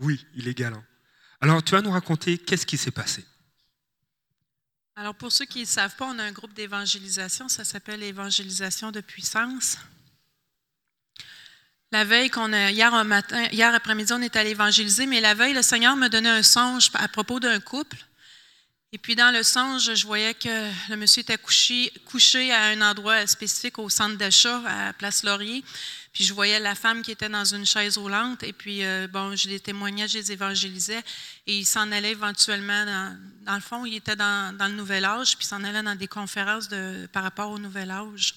Oui, il est galant. Alors, tu vas nous raconter qu'est-ce qui s'est passé. Alors, pour ceux qui ne savent pas, on a un groupe d'évangélisation, ça s'appelle Évangélisation de puissance. La veille qu'on hier, hier après-midi, on est allé évangéliser, mais la veille, le Seigneur me donnait un songe à propos d'un couple. Et puis dans le songe, je voyais que le monsieur était couché à un endroit spécifique au centre d'achat, à Place Laurier. Puis je voyais la femme qui était dans une chaise roulante. Et puis, euh, bon, je les témoignais, je les évangélisais. Et il s'en allait éventuellement, dans, dans, le fond, il était dans, le nouvel âge, puis s'en allait dans des conférences par rapport au nouvel âge.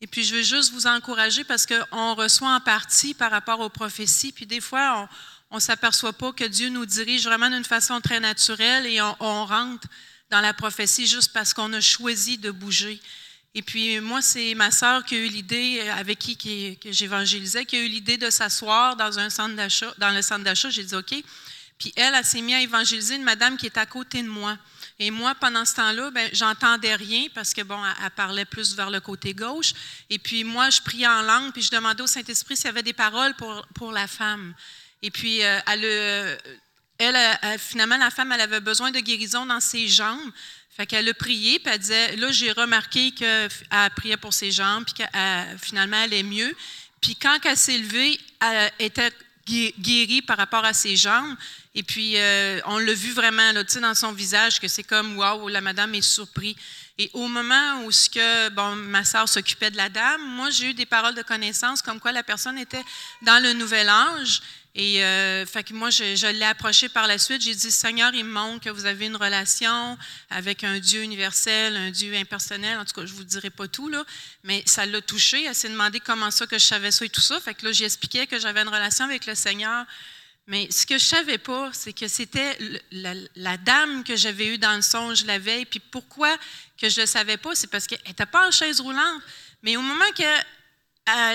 Et puis, je veux juste vous encourager parce qu'on reçoit en partie par rapport aux prophéties. Puis des fois, on ne s'aperçoit pas que Dieu nous dirige vraiment d'une façon très naturelle et on rentre dans la prophétie juste parce qu'on a choisi de bouger. Et puis moi, c'est ma sœur qui a eu l'idée, avec qui, que j'évangélisais, qui a eu l'idée de s'asseoir dans un centre d'achat, dans le centre d'achat. J'ai dit OK. Puis elle, elle s'est mise à évangéliser une madame qui est à côté de moi. Et moi, pendant ce temps-là, ben, j'entendais rien parce que, bon, elle, parlait plus vers le côté gauche. Et puis, moi, je priais en langue, puis je demandais au Saint-Esprit s'il y avait des paroles pour, pour la femme. Et puis, euh, elle, elle, finalement, la femme, elle avait besoin de guérison dans ses jambes. Fait qu'elle a prié, puis elle disait, là, j'ai remarqué qu'elle priait pour ses jambes, puis finalement, elle est mieux. Puis quand elle s'est levée, elle était guérie par rapport à ses jambes. Et puis, euh, on l'a vu vraiment là, dans son visage que c'est comme, waouh, la madame est surprise. Et au moment où ce que, bon, ma soeur s'occupait de la dame, moi, j'ai eu des paroles de connaissance comme quoi la personne était dans le nouvel âge. Et euh, fait que moi, je, l'ai approché par la suite. J'ai dit, Seigneur, il me montre que vous avez une relation avec un Dieu universel, un Dieu impersonnel. En tout cas, je vous dirai pas tout, là. Mais ça l'a touché. Elle s'est demandé comment ça que je savais ça et tout ça. Fait que là, j'expliquais que j'avais une relation avec le Seigneur. Mais ce que je savais pas, c'est que c'était la, dame que j'avais eue dans le songe la veille. Puis pourquoi que je le savais pas, c'est parce qu'elle n'était pas en chaise roulante. Mais au moment que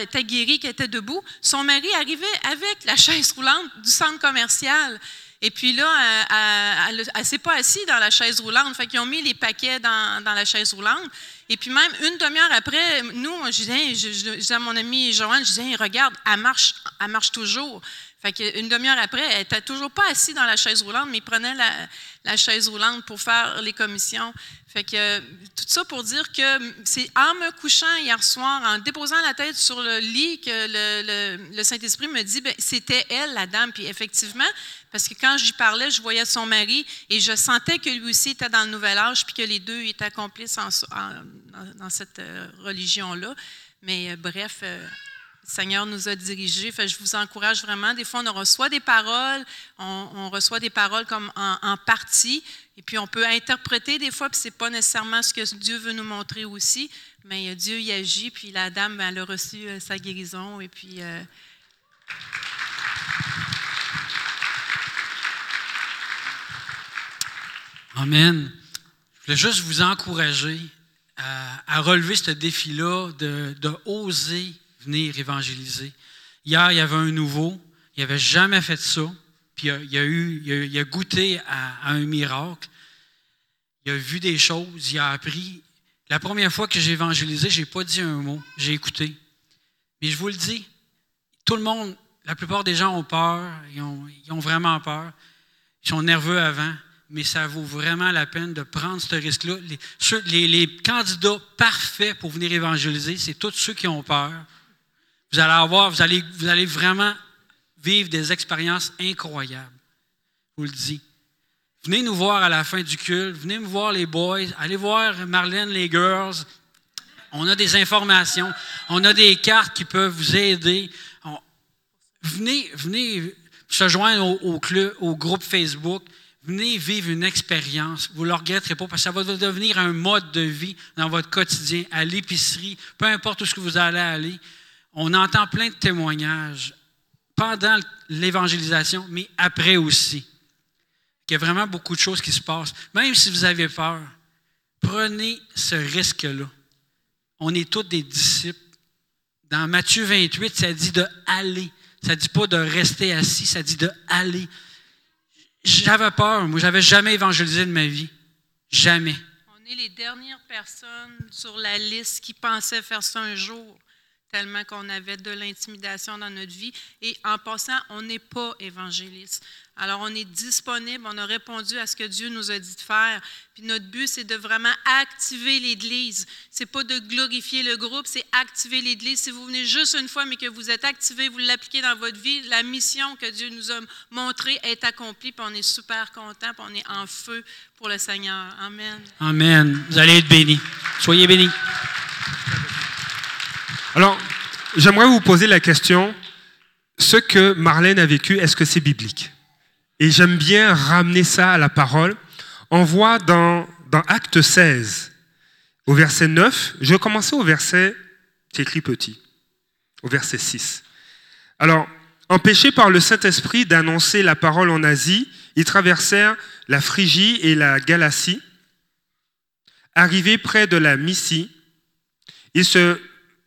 était guérie, qu'elle était debout, son mari arrivait avec la chaise roulante du centre commercial. Et puis là, elle ne s'est pas assise dans la chaise roulante. Fait qu'ils ont mis les paquets dans, dans, la chaise roulante. Et puis même une demi-heure après, nous, je disais, je, disais à mon ami Joanne, je disais, regarde, elle marche, elle marche toujours. Fait qu'une demi-heure après, elle n'était toujours pas assise dans la chaise roulante, mais il prenait la, la, chaise roulante pour faire les commissions. Fait que tout ça pour dire que c'est en me couchant hier soir, en déposant la tête sur le lit, que le, le, Saint-Esprit me dit, ben, c'était elle, la dame. Puis effectivement, parce que quand j'y parlais, je voyais son mari et je sentais que lui aussi était dans le nouvel âge, puis que les deux étaient complices dans cette euh, religion-là. Mais euh, bref, euh, Seigneur nous a dirigés. Fait, je vous encourage vraiment. Des fois, on reçoit des paroles, on, reçoit des paroles comme en, partie, et puis on peut interpréter des fois, puis ce n'est pas nécessairement ce que Dieu veut nous montrer aussi, mais Dieu y agit, puis la dame, elle a reçu euh, sa guérison, et puis... Euh, Amen. Je voulais juste vous encourager à, relever ce défi-là, de, de oser venir évangéliser. Hier, il y avait un nouveau, il n'avait jamais fait ça, puis il a, eu, a, goûté à, un miracle. Il a vu des choses, il a appris. La première fois que j'ai évangélisé, je n'ai pas dit un mot, j'ai écouté. Mais je vous le dis, tout le monde, la plupart des gens ont peur, ils ont, vraiment peur, ils sont nerveux avant, mais ça vaut vraiment la peine de prendre ce risque-là. Les, candidats parfaits pour venir évangéliser, c'est tous ceux qui ont peur, vous allez avoir, vous allez, vous allez vraiment vivre des expériences incroyables. Je vous le dis. Venez nous voir à la fin du culte, venez me voir les boys, allez voir Marlène, les girls. On a des informations, on a des cartes qui peuvent vous aider. venez, venez se joindre au, club, au groupe Facebook. Venez vivre une expérience. Vous ne le regretterez pas parce que ça va devenir un mode de vie dans votre quotidien, à l'épicerie, peu importe où ce que vous allez aller on entend plein de témoignages pendant l'évangélisation, mais après aussi. Il y a vraiment beaucoup de choses qui se passent. Même si vous avez peur, prenez ce risque-là. On est tous des disciples. Dans Matthieu 28, ça dit de aller. Ça ne dit pas de rester assis, ça dit de aller. J'avais peur, moi, j'avais jamais évangélisé de ma vie. Jamais. On est les dernières personnes sur la liste qui pensaient faire ça un jour tellement qu'on avait de l'intimidation dans notre vie. Et en passant, on n'est pas évangéliste. Alors, on est disponible, on a répondu à ce que Dieu nous a dit de faire. Puis notre but, c'est de vraiment activer l'Église. C'est pas de glorifier le groupe, c'est activer l'Église. Si vous venez juste une fois, mais que vous êtes activé, vous l'appliquez dans votre vie, la mission que Dieu nous a montrée est accomplie, puis on est super content, puis on est en feu pour le Seigneur. Amen. Amen. Vous allez être bénis. Soyez bénis. Alors, j'aimerais vous poser la question, ce que Marlène a vécu, est-ce que c'est biblique? Et j'aime bien ramener ça à la parole. On voit dans, dans Acte 16, au verset 9, je vais commencer au verset, c'est écrit petit, au verset 6. Alors, empêchés par le Saint-Esprit d'annoncer la parole en Asie, ils traversèrent la Phrygie et la Galatie. Arrivés près de la Mysie, ils se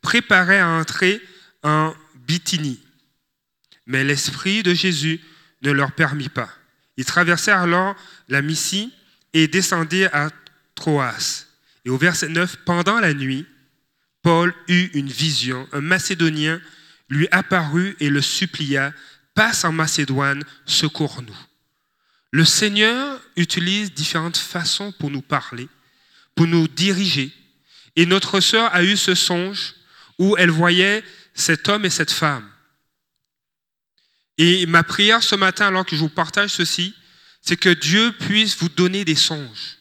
préparaient à entrer en Bithynie. Mais l'Esprit de Jésus ne leur permit pas. Ils traversèrent alors la Mysie et descendirent à Troas. Et au verset 9, pendant la nuit, Paul eut une vision. Un Macédonien lui apparut et le supplia, passe en Macédoine, secours-nous. Le Seigneur utilise différentes façons pour nous parler, pour nous diriger. Et notre sœur a eu ce songe où elle voyait cet homme et cette femme. Et ma prière ce matin, alors que je vous partage ceci, c'est que Dieu puisse vous donner des songes.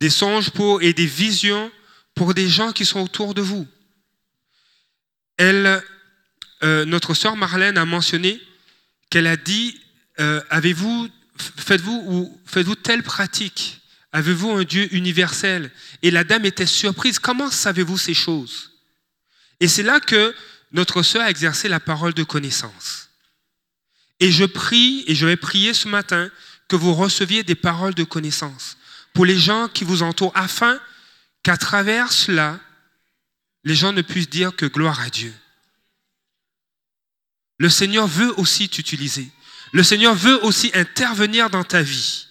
Des songes pour, et des visions pour des gens qui sont autour de vous. Euh, notre sœur Marlène a mentionné qu'elle a dit, euh, avez-vous, faites-vous ou faites-vous telle pratique? Avez-vous un Dieu universel? Et la dame était surprise. Comment savez-vous ces choses? Et c'est là que notre sœur a exercé la parole de connaissance. Et je prie, et je vais prier ce matin, que vous receviez des paroles de connaissance pour les gens qui vous entourent, afin qu'à travers cela, les gens ne puissent dire que gloire à Dieu. Le Seigneur veut aussi t'utiliser. Le Seigneur veut aussi intervenir dans ta vie.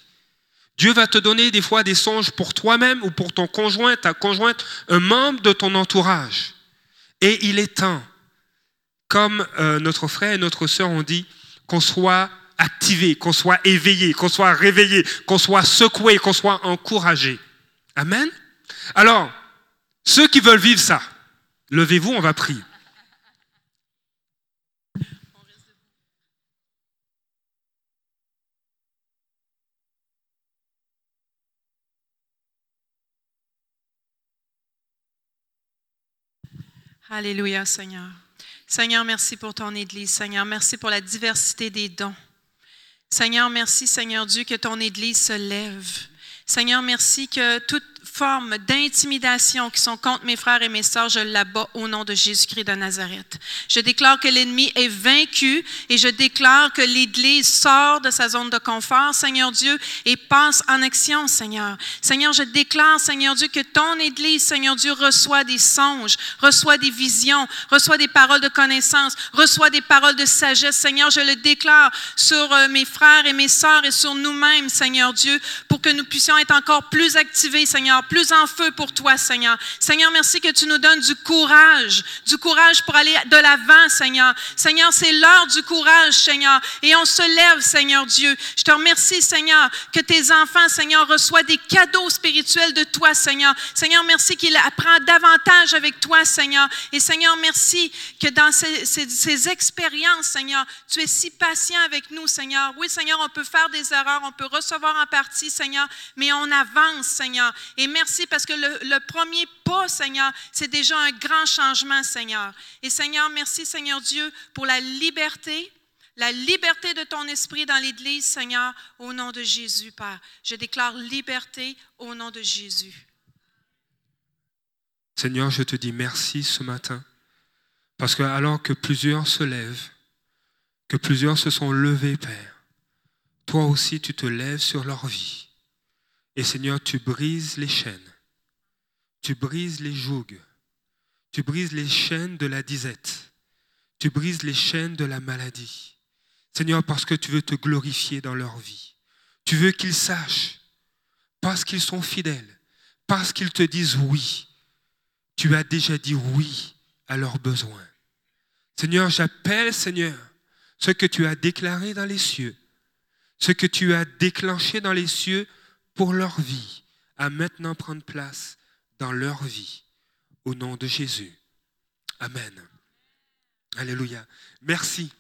Dieu va te donner des fois des songes pour toi-même ou pour ton conjoint, ta conjointe, un membre de ton entourage. Et il est temps, comme euh, notre frère et notre sœur ont dit, qu'on soit activé, qu'on soit éveillé, qu'on soit réveillé, qu'on soit secoué, qu'on soit encouragé. Amen. Alors, ceux qui veulent vivre ça, levez-vous, on va prier. Alléluia, Seigneur. Seigneur, merci pour ton Église. Seigneur, merci pour la diversité des dons. Seigneur, merci, Seigneur Dieu, que ton Église se lève. Seigneur, merci que toute forme d'intimidation qui sont contre mes frères et mes sœurs, je l'abats au nom de Jésus-Christ de Nazareth. Je déclare que l'ennemi est vaincu et je déclare que l'Église sort de sa zone de confort, Seigneur Dieu, et passe en action, Seigneur. Seigneur, je déclare, Seigneur Dieu, que ton Église, Seigneur Dieu, reçoit des songes, reçoit des visions, reçoit des paroles de connaissance, reçoit des paroles de sagesse. Seigneur, je le déclare sur euh, mes frères et mes sœurs et sur nous-mêmes, Seigneur Dieu, pour que nous puissions être encore plus activés, Seigneur, plus en feu pour toi, Seigneur. Seigneur, merci que tu nous donnes du courage, du courage pour aller de l'avant, Seigneur. Seigneur, c'est l'heure du courage, Seigneur. Et on se lève, Seigneur Dieu. Je te remercie, Seigneur, que tes enfants, Seigneur, reçoivent des cadeaux spirituels de toi, Seigneur. Seigneur, merci qu'il apprend davantage avec toi, Seigneur. Et Seigneur, merci que dans ces, ces expériences, Seigneur, tu es si patient avec nous, Seigneur. Oui, Seigneur, on peut faire des erreurs, on peut recevoir en partie, Seigneur, mais on avance, Seigneur. Et merci parce que le, premier pas, Seigneur, c'est déjà un grand changement, Seigneur. Et Seigneur, merci, Seigneur Dieu, pour la liberté, la liberté de ton esprit dans l'Église, Seigneur, au nom de Jésus, Père. Je déclare liberté au nom de Jésus. Seigneur, je te dis merci ce matin, parce que alors que plusieurs se lèvent, que plusieurs se sont levés, Père, toi aussi tu te lèves sur leur vie. Et Seigneur, tu brises les chaînes, tu brises les jougs, tu brises les chaînes de la disette, tu brises les chaînes de la maladie. Seigneur, parce que tu veux te glorifier dans leur vie. Tu veux qu'ils sachent, parce qu'ils sont fidèles, parce qu'ils te disent oui. Tu as déjà dit oui à leurs besoins. Seigneur, j'appelle, Seigneur, ce que tu as déclaré dans les cieux, ce que tu as déclenché dans les cieux pour leur vie, à maintenant prendre place dans leur vie. Au nom de Jésus. Amen. Alléluia. Merci.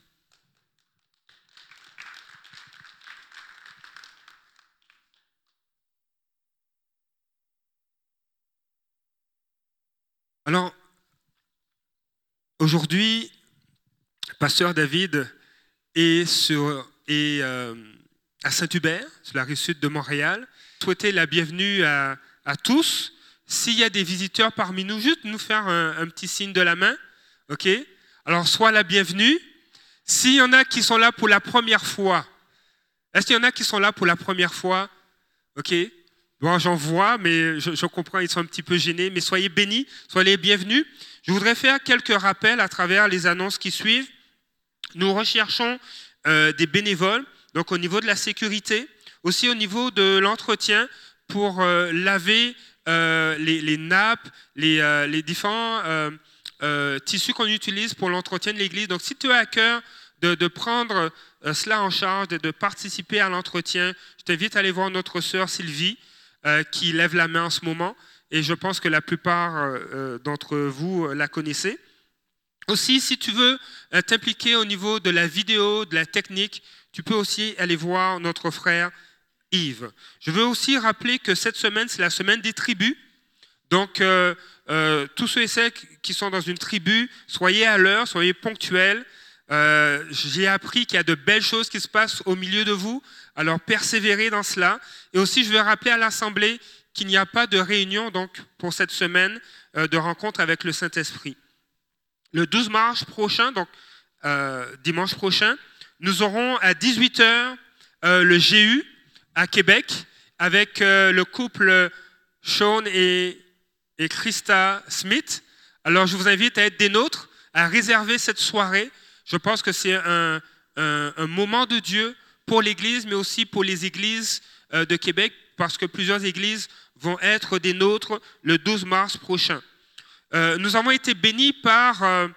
Alors, aujourd'hui, Pasteur David est, sur, est euh, à Saint-Hubert, sur la rive sud de Montréal. Souhaiter la bienvenue à, tous. S'il y a des visiteurs parmi nous, juste nous faire un, petit signe de la main. OK? Alors, soit la bienvenue. S'il y en a qui sont là pour la première fois, est-ce qu'il y en a qui sont là pour la première fois? OK? Bon, j'en vois, mais je, comprends, ils sont un petit peu gênés, mais soyez bénis, soyez bienvenus. Je voudrais faire quelques rappels à travers les annonces qui suivent. Nous recherchons euh, des bénévoles, donc au niveau de la sécurité, aussi au niveau de l'entretien pour euh, laver euh, les, nappes, les, différents tissus qu'on utilise pour l'entretien de l'église. Donc si tu as à cœur de, prendre cela en charge, et de participer à l'entretien, je t'invite à aller voir notre sœur Sylvie. Euh, qui lève la main en ce moment, et je pense que la plupart euh, euh, d'entre vous la connaissez. Aussi, si tu veux t'impliquer au niveau de la vidéo, de la technique, tu peux aussi aller voir notre frère Je veux aussi rappeler que cette semaine, c'est la semaine des tribus. Donc, tous ceux et celles qui sont dans une tribu, soyez à l'heure, soyez ponctuels. J'ai appris qu'il y a de belles choses qui se passent au milieu de vous. Alors persévérez dans cela. Et aussi, je veux rappeler à l'Assemblée qu'il n'y a pas de réunion donc, pour cette semaine euh, de rencontre avec le Saint-Esprit. Le 12 mars prochain, donc euh, dimanche prochain, nous aurons à 18h euh, le GU à Québec avec le couple Sean et, Christa Smith. Alors je vous invite à être des nôtres, à réserver cette soirée. Je pense que c'est un, moment de Dieu pour l'Église, mais aussi pour les églises euh, de Québec, parce que plusieurs églises vont être des nôtres le 12 mars prochain. Euh, nous avons été bénis par euh,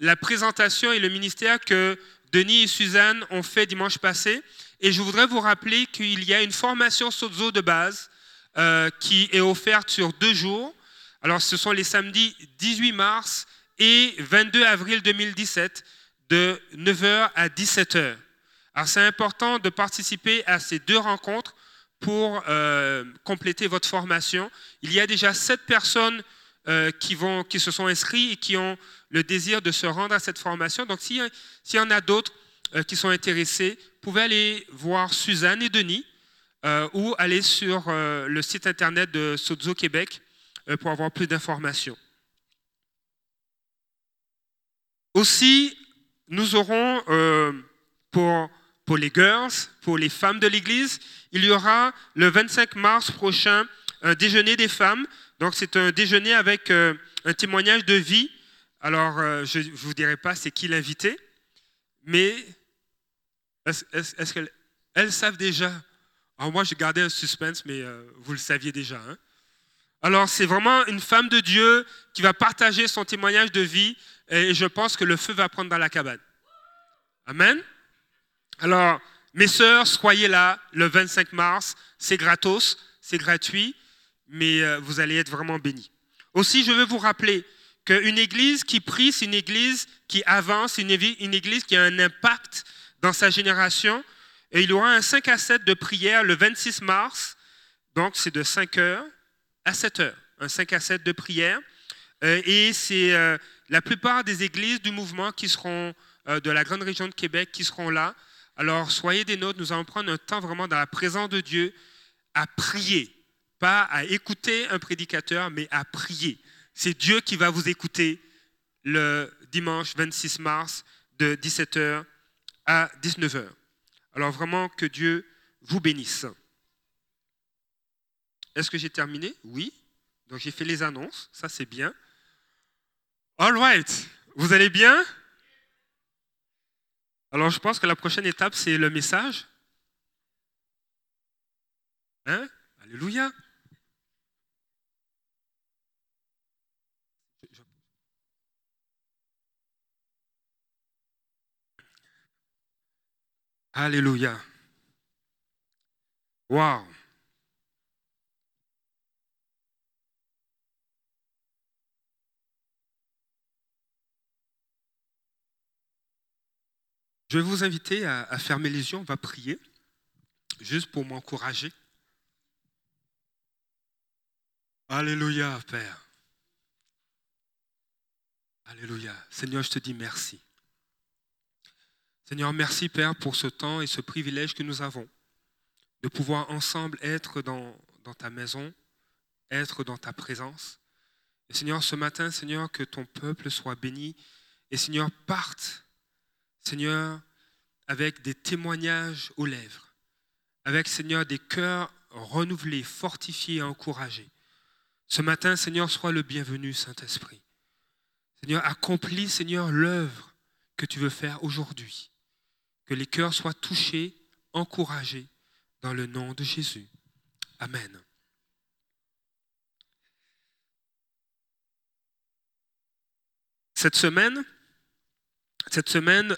la présentation et le ministère que Denis et Suzanne ont fait dimanche passé. Et je voudrais vous rappeler qu'il y a une formation Sozo de base qui est offerte sur deux jours. Alors, ce sont les samedis 18 mars et 22 avril 2017 de 9h à 17h. Alors c'est important de participer à ces deux rencontres pour euh, compléter votre formation. Il y a déjà sept personnes euh, qui, vont, qui se sont inscrites et qui ont le désir de se rendre à cette formation. Donc s'il y en a d'autres euh, qui sont intéressés, pouvez aller voir Suzanne et Denis ou aller sur le site internet de Sozo Québec pour avoir plus d'informations. Aussi, nous aurons pour pour les girls, pour les femmes de l'Église. Il y aura le 25 mars prochain un déjeuner des femmes. Donc c'est un déjeuner avec euh, un témoignage de vie. Alors euh, je ne vous dirai pas c'est qui l'invité, mais est-ce, qu'elles savent déjà? Alors moi j'ai gardé un suspense, mais euh, vous le saviez déjà. Hein. Alors c'est vraiment une femme de Dieu qui va partager son témoignage de vie et je pense que le feu va prendre dans la cabane. Amen. Alors, mes sœurs, soyez là le 25 mars. C'est gratos, c'est gratuit, mais euh, vous allez être vraiment bénis. Aussi, je veux vous rappeler qu'une église qui prie, c'est une église qui avance, une église qui a un impact dans sa génération. Et il aura un 5 à 7 de prière le 26 mars. Donc, c'est de 5 heures à 7 heures. Un 5 à 7 de prière. Euh, et c'est euh, la plupart des églises du mouvement qui seront de la grande région de Québec qui seront là. Alors, soyez des nôtres, nous allons prendre un temps vraiment dans la présence de Dieu à prier, pas à écouter un prédicateur, mais à prier. C'est Dieu qui va vous écouter le dimanche 26 mars de 17h à 19h. Alors vraiment que Dieu vous bénisse. Est-ce que j'ai terminé? Oui. Donc j'ai fait les annonces, ça c'est bien. All right. Vous allez bien? Alors je pense que la prochaine étape, c'est le message. Hein? Alléluia. Alléluia. Wow. Je vais vous inviter à, fermer les yeux, on va prier, juste pour m'encourager. Alléluia, Père. Alléluia. Seigneur, je te dis merci. Seigneur, merci, Père, pour ce temps et ce privilège que nous avons de pouvoir ensemble être dans, ta maison, être dans ta présence. Et Seigneur, ce matin, Seigneur, que ton peuple soit béni et Seigneur, parte, Seigneur, avec des témoignages aux lèvres, avec, Seigneur, des cœurs renouvelés, fortifiés et encouragés. Ce matin, Seigneur, sois le bienvenu, Saint-Esprit. Seigneur, accomplis, Seigneur, l'œuvre que tu veux faire aujourd'hui. Que les cœurs soient touchés, encouragés, dans le nom de Jésus. Amen. Cette semaine,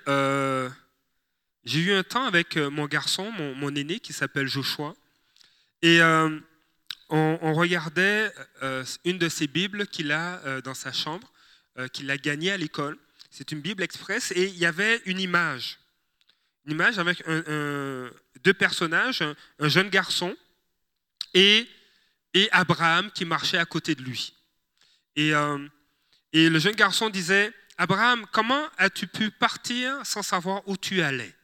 euh, j'ai eu un temps avec euh, mon garçon, mon, aîné, qui s'appelle Joshua, et euh, on, regardait une de ses Bibles qu'il a dans sa chambre, qu'il a gagnée à l'école. C'est une Bible express, et il y avait une image, une image avec deux personnages, un, un jeune garçon et, et, Abraham qui marchait à côté de lui. Et, et le jeune garçon disait, Abraham, comment as-tu pu partir sans savoir où tu allais?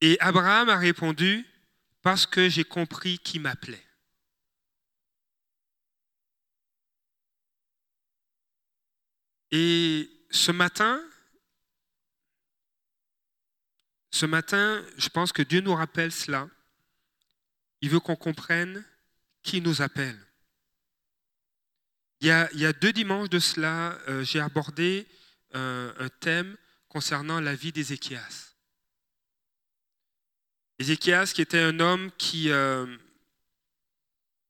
Et Abraham a répondu, parce que j'ai compris qui m'appelait. Et ce matin, ce matin, je pense que Dieu nous rappelle cela. Il veut qu'on comprenne qui nous appelle. Il y a, deux dimanches de cela, euh, j'ai abordé un, un, thème concernant la vie d'Ézéchias. Ézéchias qui était un homme qui, euh,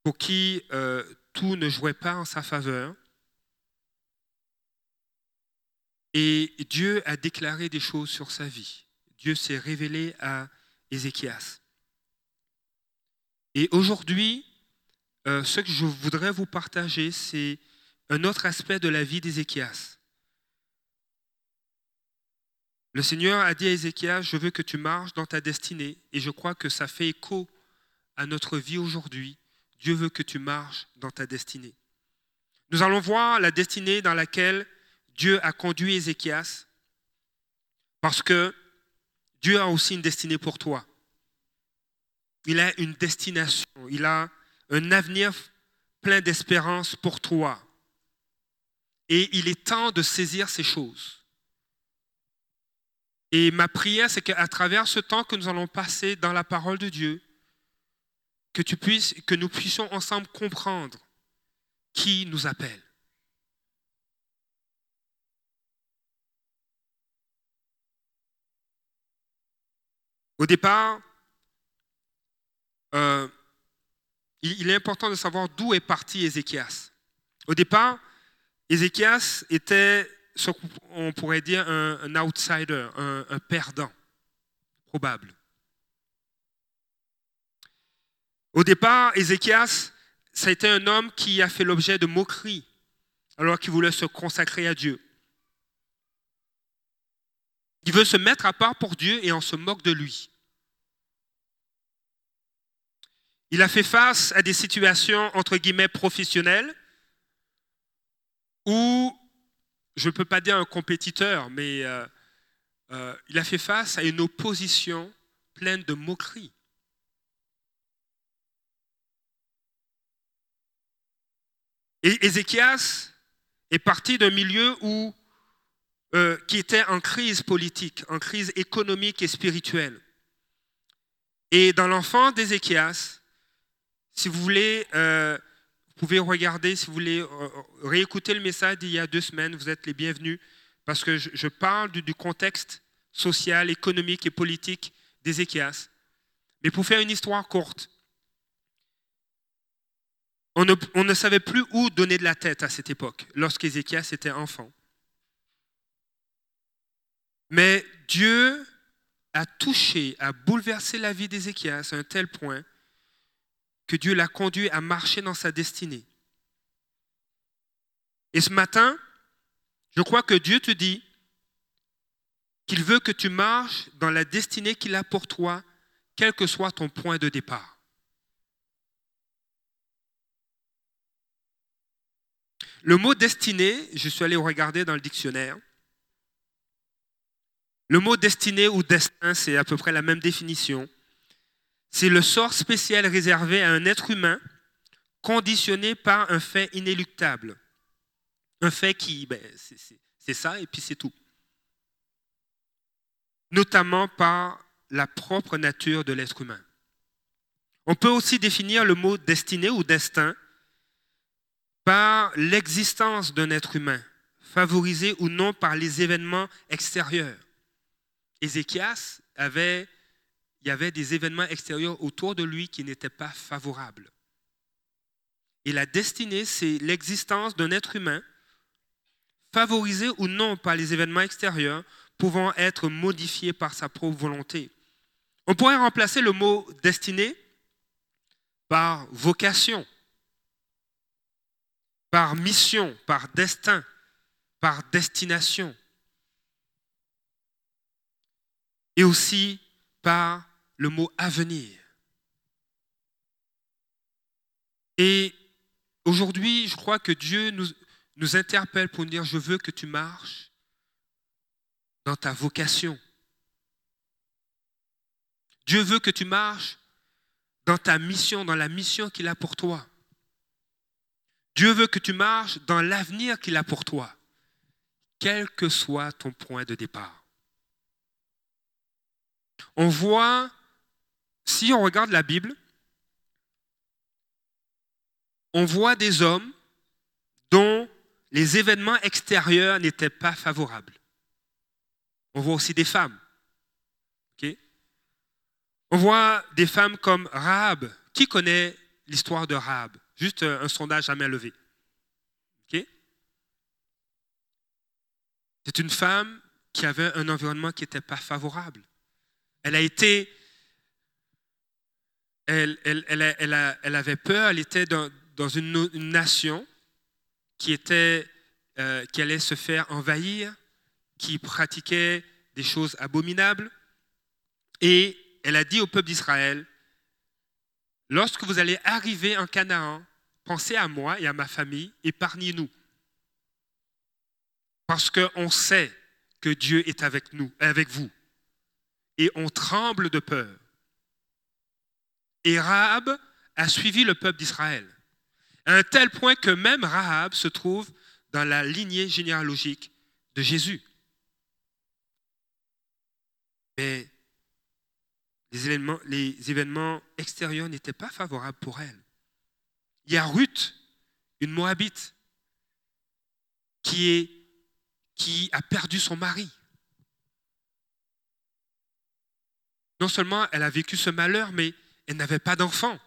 pour qui euh, tout ne jouait pas en sa faveur. Et Dieu a déclaré des choses sur sa vie. Dieu s'est révélé à Ézéchias. Et aujourd'hui, euh, ce que je voudrais vous partager, c'est un autre aspect de la vie d'Ézéchias. Le Seigneur a dit à Ézéchias, je veux que tu marches dans ta destinée. Et je crois que ça fait écho à notre vie aujourd'hui. Dieu veut que tu marches dans ta destinée. Nous allons voir la destinée dans laquelle Dieu a conduit Ézéchias, parce que Dieu a aussi une destinée pour toi. Il a une destination, il a un avenir plein d'espérance pour toi. Et il est temps de saisir ces choses. Et ma prière, c'est qu'à travers ce temps que nous allons passer dans la parole de Dieu, que, tu puisses, que nous puissions ensemble comprendre qui nous appelle. Au départ, euh, il, est important de savoir d'où est parti Ézéchias. Au départ, Ézéchias était ce qu'on pourrait dire un, outsider, un, un, perdant, probable. Au départ, Ézéchias, ça a été un homme qui a fait l'objet de moqueries alors qu'il voulait se consacrer à Dieu. Il veut se mettre à part pour Dieu et on se moque de lui. Il a fait face à des situations entre guillemets professionnelles où je ne peux pas dire un compétiteur, mais euh, euh, il a fait face à une opposition pleine de moqueries. Et Ézéchias est parti d'un milieu où, euh, qui était en crise politique, en crise économique et spirituelle. Et dans l'enfant d'Ézéchias, si vous voulez, euh, vous pouvez regarder, si vous voulez, réécouter le message d'il y a deux semaines, vous êtes les bienvenus, parce que je, parle du, du, contexte social, économique et politique d'Ézéchias. Mais pour faire une histoire courte, on ne, on ne, savait plus où donner de la tête à cette époque, lorsqu'Ézéchias était enfant. Mais Dieu a touché, a bouleversé la vie d'Ézéchias à un tel point que Dieu l'a conduit à marcher dans sa destinée. Et ce matin, je crois que Dieu te dit qu'il veut que tu marches dans la destinée qu'il a pour toi, quel que soit ton point de départ. Le mot destinée, je suis allé regarder dans le dictionnaire. Le mot destinée ou destin, c'est à peu près la même définition. C'est le sort spécial réservé à un être humain conditionné par un fait inéluctable. Un fait qui, ben, c'est ça et puis c'est tout. Notamment par la propre nature de l'être humain. On peut aussi définir le mot destiné ou destin par l'existence d'un être humain, favorisé ou non par les événements extérieurs. Ézéchias avait, il y avait des événements extérieurs autour de lui qui n'étaient pas favorables. Et la destinée, c'est l'existence d'un être humain, favorisé ou non par les événements extérieurs, pouvant être modifié par sa propre volonté. On pourrait remplacer le mot destinée par vocation, par mission, par destin, par destination. Et aussi par le mot avenir. Et aujourd'hui, je crois que Dieu nous, interpelle pour nous dire, je veux que tu marches dans ta vocation. Dieu veut que tu marches dans ta mission, dans la mission qu'il a pour toi. Dieu veut que tu marches dans l'avenir qu'il a pour toi, quel que soit ton point de départ. On voit, si on regarde la Bible, on voit des hommes dont les événements extérieurs n'étaient pas favorables. On voit aussi des femmes. On voit des femmes comme Rahab. Qui connaît l'histoire de Rahab? Juste un sondage à main levée. C'est une femme qui avait un environnement qui n'était pas favorable. Elle a été. Elle, avait peur, elle était dans, une, nation qui, était, euh, qui allait se faire envahir, qui pratiquait des choses abominables. Et elle a dit au peuple d'Israël, Lorsque vous allez arriver en Canaan, pensez à moi et à ma famille, épargnez-nous. Parce qu'on sait que Dieu est avec nous, avec vous. Et on tremble de peur. Et Rahab a suivi le peuple d'Israël. À un tel point que même Rahab se trouve dans la lignée généalogique de Jésus. Mais les événements, extérieurs n'étaient pas favorables pour elle. Il y a Ruth, une Moabite, qui, a perdu son mari. Non seulement elle a vécu ce malheur, mais elle n'avait pas d'enfant.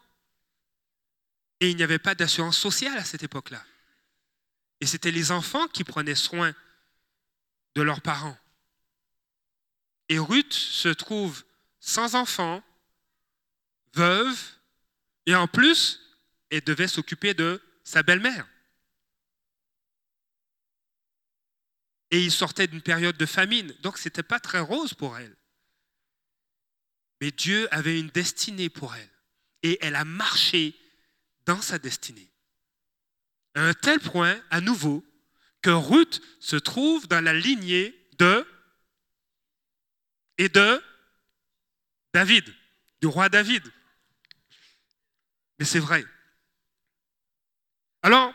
Et il n'y avait pas d'assurance sociale à cette époque-là. Et c'était les enfants qui prenaient soin de leurs parents. Et Ruth se trouve sans enfant, veuve, et en plus, elle devait s'occuper de sa belle-mère. Et il sortait d'une période de famine, donc ce n'était pas très rose pour elle. Mais Dieu avait une destinée pour elle, et elle a marché dans sa destinée. À un tel point, à nouveau, que Ruth se trouve dans la lignée de et de David, du roi David. Mais c'est vrai. Alors,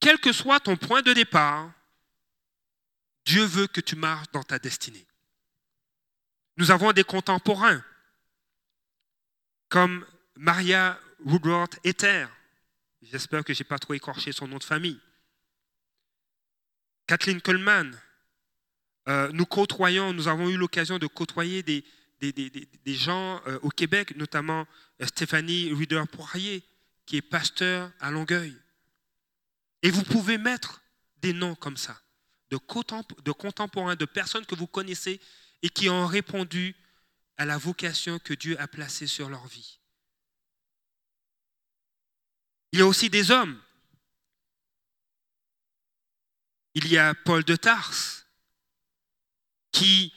quel que soit ton point de départ, Dieu veut que tu marches dans ta destinée. Nous avons des contemporains comme Maria Woodworth Ether. J'espère que je n'ai pas trop écorché son nom de famille. Kathleen Coleman. Euh, nous côtoyons, nous avons eu l'occasion de côtoyer des, gens euh, au Québec, notamment euh, Stéphanie Ruder-Poirier, qui est pasteur à Longueuil. Et vous pouvez mettre des noms comme ça. de contemporains, de personnes que vous connaissez et qui ont répondu à la vocation que Dieu a placée sur leur vie. Il y a aussi des hommes. Il y a Paul de Tarse qui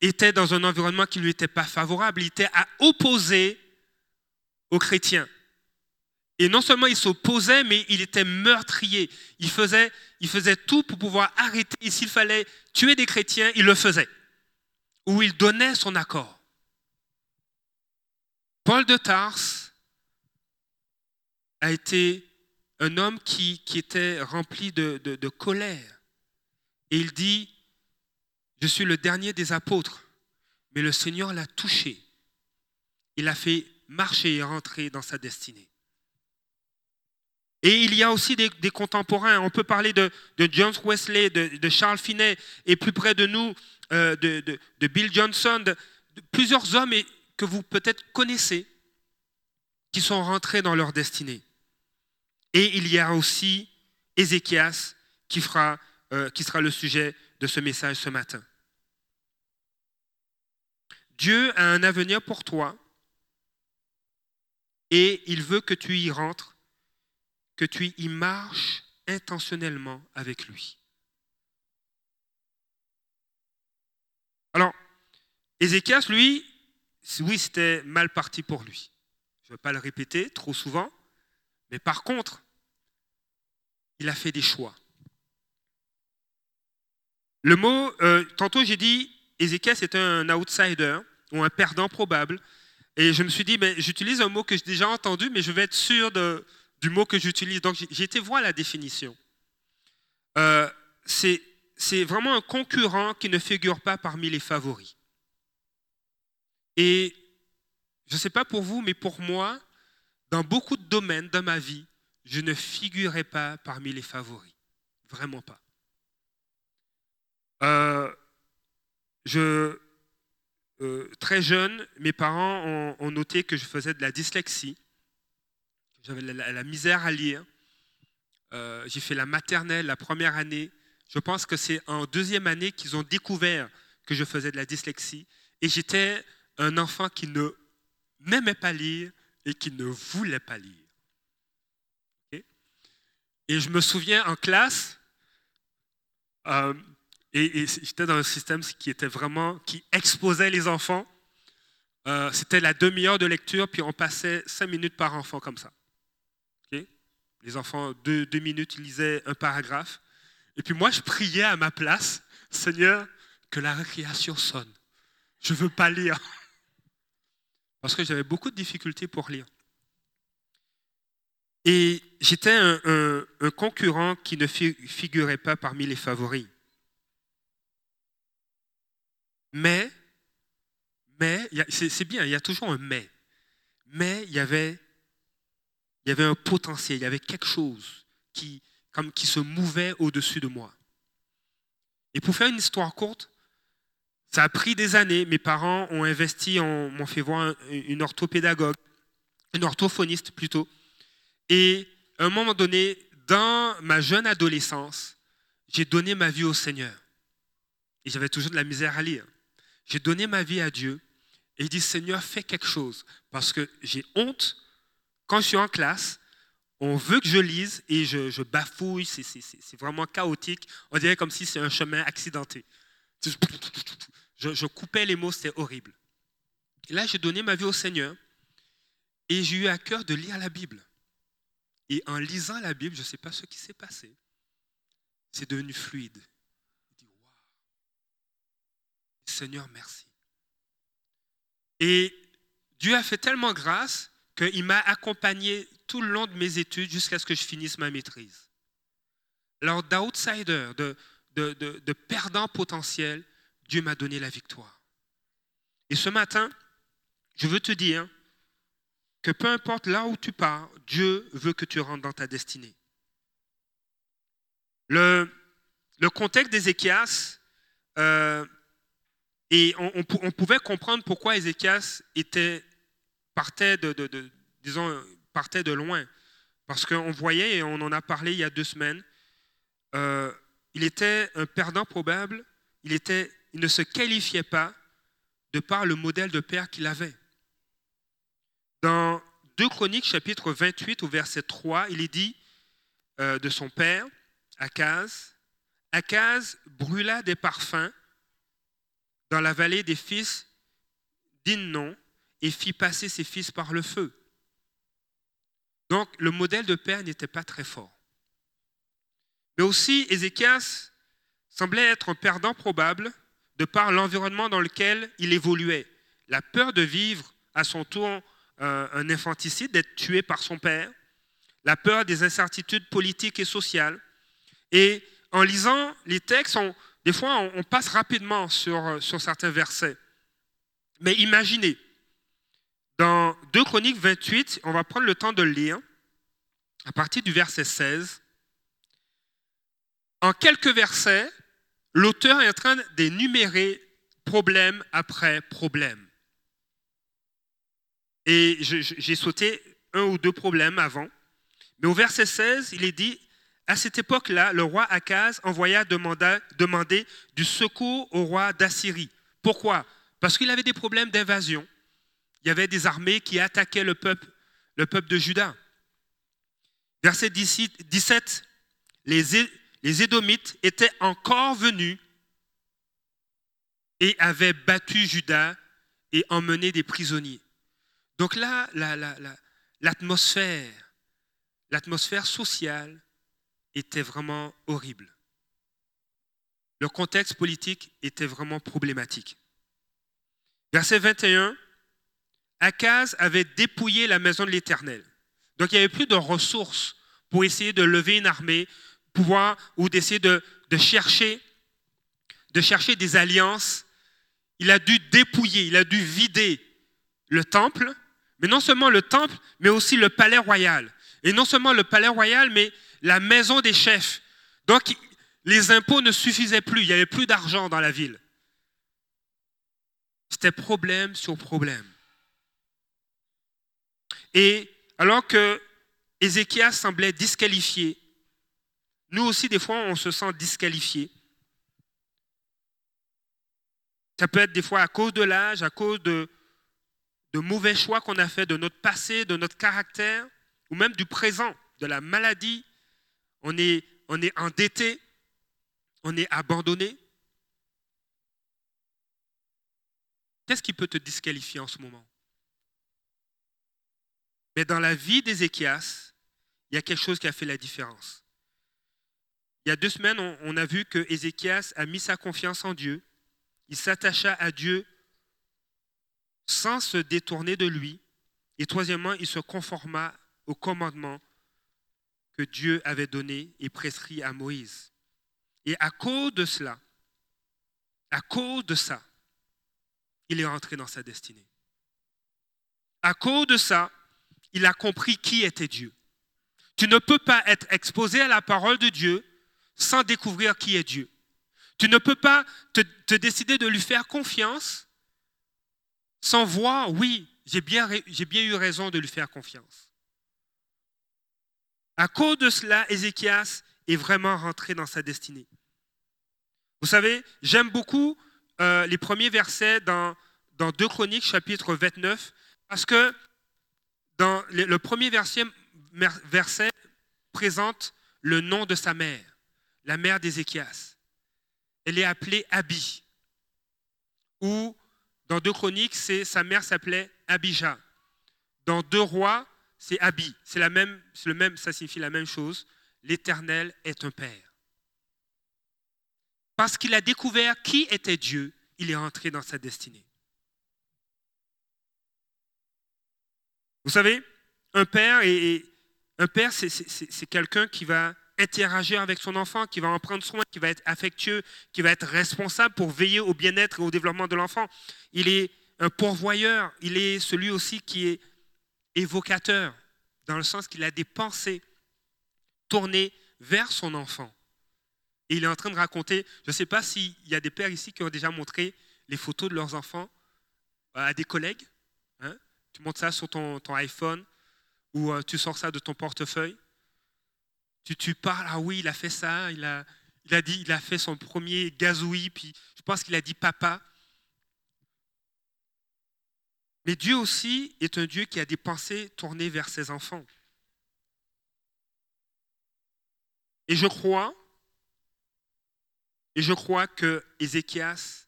était dans un environnement qui ne lui était pas favorable. Il était à opposer aux chrétiens. Et non seulement il s'opposait, mais il était meurtrier. Il faisait, il faisait tout pour pouvoir arrêter. Et s'il fallait tuer des chrétiens, il le faisait. Ou il donnait son accord. Paul de Tarse a été un homme qui, était rempli de, de colère. Et il dit, je suis le dernier des apôtres, mais le Seigneur l'a touché. Il a fait marcher et rentrer dans sa destinée. Et il y a aussi des, contemporains. On peut parler de, de John Wesley, de, Charles Finney, et plus près de nous, euh, de, Bill Johnson, de, plusieurs hommes que vous peut-être connaissez, qui sont rentrés dans leur destinée. Et il y a aussi Ézéchias qui, fera, euh, qui sera le sujet de ce message ce matin. Dieu a un avenir pour toi et il veut que tu y rentres que tu y marches intentionnellement avec lui. Alors, Ézéchias, lui, oui, c'était mal parti pour lui. Je ne vais pas le répéter trop souvent, mais par contre, il a fait des choix. Le mot, euh, tantôt j'ai dit, Ézéchias était un outsider ou un perdant probable, et je me suis dit, j'utilise un mot que j'ai déjà entendu, mais je vais être sûr de, du mot que j'utilise. Donc j'ai été voir la définition. Euh, c'est vraiment un concurrent qui ne figure pas parmi les favoris. Et je ne sais pas pour vous, mais pour moi, dans beaucoup de domaines de ma vie, je ne figurais pas parmi les favoris. Vraiment pas. Euh, je, euh, très jeune, mes parents ont, ont, noté que je faisais de la dyslexie. J'avais la, misère à lire. Euh, j'ai fait la maternelle la première année. Je pense que c'est en deuxième année qu'ils ont découvert que je faisais de la dyslexie. Et j'étais un enfant qui ne n'aimait pas lire et qui ne voulait pas lire. et je me souviens en classe, euh, et, j'étais dans un système qui était vraiment, qui exposait les enfants. Euh, c'était la demi-heure de lecture, puis on passait cinq minutes par enfant comme ça. Les enfants, deux, deux minutes, ils lisaient un paragraphe. Et puis moi, je priais à ma place, Seigneur, que la récréation sonne. Je ne veux pas lire. Parce que j'avais beaucoup de difficultés pour lire. Et j'étais un, concurrent qui ne figurait pas parmi les favoris. Mais, mais, c'est bien, il y a toujours un mais. Mais il y avait il y avait un potentiel, il y avait quelque chose qui, comme qui se mouvait au-dessus de moi. Et pour faire une histoire courte, ça a pris des années. Mes parents ont investi, m'ont fait voir une orthopédagogue, une orthophoniste plutôt. Et à un moment donné, dans ma jeune adolescence, j'ai donné ma vie au Seigneur. Et j'avais toujours de la misère à lire. J'ai donné ma vie à Dieu et il dit Seigneur, fais quelque chose parce que j'ai honte quand je suis en classe, on veut que je lise et je, bafouille, c'est vraiment chaotique. On dirait comme si c'est un chemin accidenté. Je, coupais les mots, c'était horrible. Là, j'ai donné ma vie au Seigneur et j'ai eu à cœur de lire la Bible. Et en lisant la Bible, je ne sais pas ce qui s'est passé. C'est devenu fluide. Je dis, Seigneur, merci. Et Dieu a fait tellement grâce qu'il m'a accompagné tout le long de mes études jusqu'à ce que je finisse ma maîtrise. Alors, d'outsider, de, de, de, perdant potentiel, Dieu m'a donné la victoire. Et ce matin, je veux te dire que peu importe là où tu pars, Dieu veut que tu rentres dans ta destinée. Le, le contexte d'Ézéchias, euh, et on, on, pouvait comprendre pourquoi Ézéchias était partait de, partait de loin. Parce qu'on voyait, et on en a parlé il y a deux semaines, euh, il était un perdant probable, il, était, il ne se qualifiait pas de par le modèle de père qu'il avait. Dans 2 Chroniques chapitre 28 au verset 3, il est dit euh, de son père, Akaz, Akaz brûla des parfums dans la vallée des fils d'Innon et fit passer ses fils par le feu. Donc le modèle de père n'était pas très fort. Mais aussi, Ézéchias semblait être un perdant probable de par l'environnement dans lequel il évoluait. La peur de vivre à son tour euh, un infanticide, d'être tué par son père, la peur des incertitudes politiques et sociales. Et en lisant les textes, des fois, on, passe rapidement sur, sur certains versets. Mais imaginez, dans 2 Chroniques 28, on va prendre le temps de le lire, à partir du verset 16. En quelques versets, l'auteur est en train d'énumérer problème après problème. Et j'ai sauté un ou deux problèmes avant. Mais au verset 16, il est dit, à cette époque-là, le roi Akaz envoya demander du secours au roi d'Assyrie. Pourquoi? Parce qu'il avait des problèmes d'invasion. Il y avait des armées qui attaquaient le peuple, le peuple de Juda. Verset 17, les, les Édomites étaient encore venus et avaient battu Juda et emmené des prisonniers. Donc là, l'atmosphère, l'atmosphère sociale était vraiment horrible. Le contexte politique était vraiment problématique. Verset 21, Akaz avait dépouillé la maison de l'Éternel. Donc il n'y avait plus de ressources pour essayer de lever une armée, pouvoir ou d'essayer de, chercher, de chercher des alliances. Il a dû dépouiller, il a dû vider le temple mais non seulement le temple, mais aussi le palais royal. Et non seulement le palais royal, mais la maison des chefs. Donc, les impôts ne suffisaient plus, il n'y avait plus d'argent dans la ville. C'était problème sur problème. Et alors que Ézéchias semblait disqualifié, nous aussi, des fois, on se sent disqualifié. Ça peut être des fois à cause de l'âge, à cause de, de mauvais choix qu'on a fait, de notre passé, de notre caractère, ou même du présent, de la maladie. On est, on est endetté, on est abandonné. Qu'est-ce qui peut te disqualifier en ce moment? Mais dans la vie d'Ézéchias, il y a quelque chose qui a fait la différence. Il y a deux semaines, on, a vu que Ézéchias a mis sa confiance en Dieu. Il s'attacha à Dieu sans se détourner de lui. Et troisièmement, il se conforma au commandement que Dieu avait donné et prescrit à Moïse. Et à cause de cela, à cause de ça, il est rentré dans sa destinée. À cause de ça, il a compris qui était Dieu. Tu ne peux pas être exposé à la parole de Dieu sans découvrir qui est Dieu. Tu ne peux pas te, décider de lui faire confiance sans voir, oui, j'ai bien, bien eu raison de lui faire confiance. À cause de cela, Ézéchias est vraiment rentré dans sa destinée. Vous savez, j'aime beaucoup euh, les premiers versets dans, dans 2 Chroniques, chapitre 29, parce que le, premier verset, présente le nom de sa mère, la mère d'Ézéchias. Elle est appelée Abi, ou dans deux chroniques, sa mère s'appelait Abijah. Dans deux rois, c'est Abi. C'est le même, ça signifie la même chose. L'Éternel est un père. Parce qu'il a découvert qui était Dieu, il est entré dans sa destinée. Vous savez, un père, un père, c'est quelqu'un qui va interagir avec son enfant, qui va en prendre soin, qui va être affectueux, qui va être responsable pour veiller au bien-être et au développement de l'enfant. Il est un pourvoyeur, il est celui aussi qui est évocateur, dans le sens qu'il a des pensées tournées vers son enfant. Et il est en train de raconter, je ne sais pas s'il y a des pères ici qui ont déjà montré les photos de leurs enfants à des collègues. Tu montres ça sur ton, iPhone ou euh, tu sors ça de ton portefeuille tu, tu parles, ah oui, il a fait ça, il a, il a dit, il a fait son premier gazouille, puis je pense qu'il a dit papa. Mais Dieu aussi est un Dieu qui a des pensées tournées vers ses enfants. Et je crois, et je crois que Ézéchias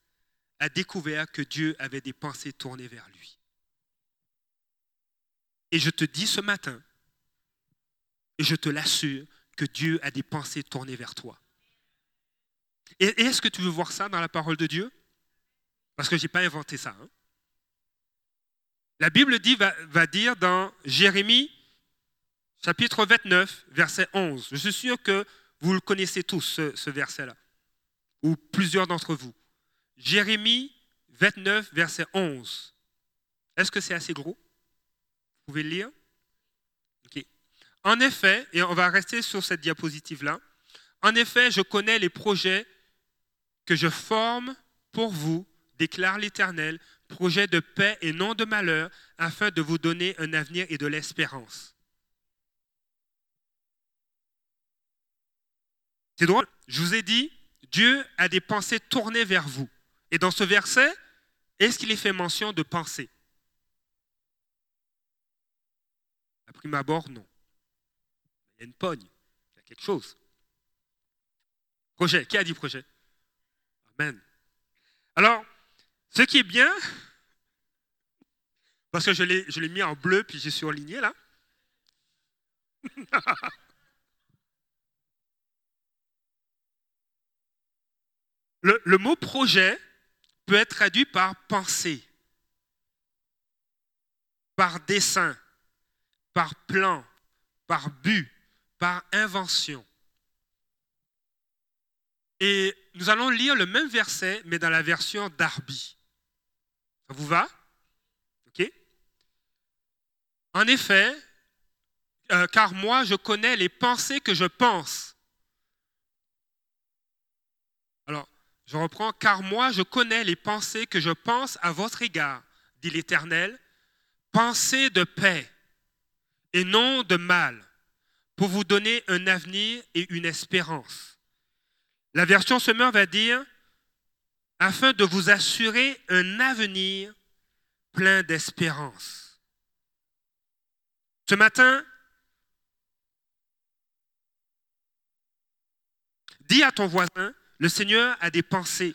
a découvert que Dieu avait des pensées tournées vers lui. Et je te dis ce matin, et je te l'assure, que Dieu a des pensées tournées vers toi. Et est-ce que tu veux voir ça dans la parole de Dieu? Parce que je n'ai pas inventé ça. Hein. La Bible va, dire dans Jérémie chapitre 29, verset 11. Je suis sûr que vous le connaissez tous, ce, verset-là, ou plusieurs d'entre vous. Jérémie 29, verset 11. Est-ce que c'est assez gros? Pouvez le lire En effet, et on va rester sur cette diapositive-là, en effet, je connais les projets que je forme pour vous, déclare l'Éternel, projets de paix et non de malheur, afin de vous donner un avenir et de l'espérance. C'est drôle, je vous ai dit, Dieu a des pensées tournées vers vous. Et dans ce verset, est-ce qu'il est fait mention de pensée prime non. Il y a une pogne, il y a quelque chose. Projet, qui a dit projet? Amen. Alors, ce qui est bien, parce que je l'ai mis en bleu, puis j'ai surligné là. le, le mot projet peut être traduit par pensée, par dessin, par plan, par but, par invention. Et nous allons lire le même verset, mais dans la version d'Arby. Ça vous va? OK? En effet, euh, car moi je connais les pensées que je pense. Alors, je reprends, car moi je connais les pensées que je pense à votre égard, dit l'Éternel, pensées de paix et non de mal, pour vous donner un avenir et une espérance. La version Semeur va dire, afin de vous assurer un avenir plein d'espérance. Ce matin, dis à ton voisin, le Seigneur a des pensées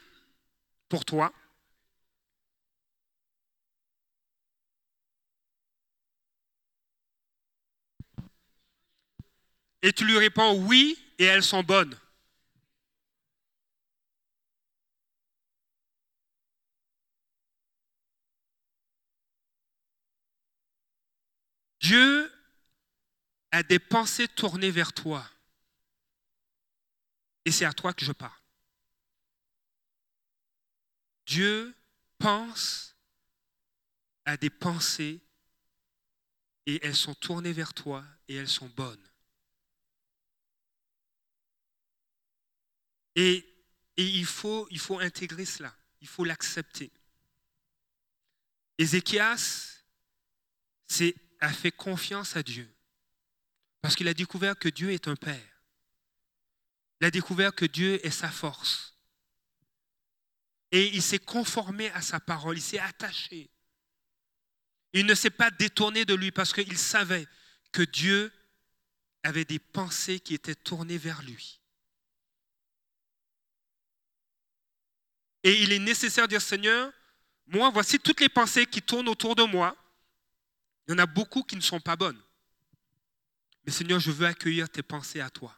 pour toi. Et tu lui réponds oui et elles sont bonnes. Dieu a des pensées tournées vers toi. Et c'est à toi que je parle. Dieu pense à des pensées et elles sont tournées vers toi et elles sont bonnes. Et, il, faut, il faut intégrer cela, il faut l'accepter. Ézéchias a fait confiance à Dieu parce qu'il a découvert que Dieu est un Père. Il a découvert que Dieu est sa force. Et il s'est conformé à sa parole, il s'est attaché. Il ne s'est pas détourné de lui parce qu'il savait que Dieu avait des pensées qui étaient tournées vers lui. Et il est nécessaire de dire, Seigneur, moi, voici toutes les pensées qui tournent autour de moi. Il y en a beaucoup qui ne sont pas bonnes. Mais Seigneur, je veux accueillir tes pensées à toi.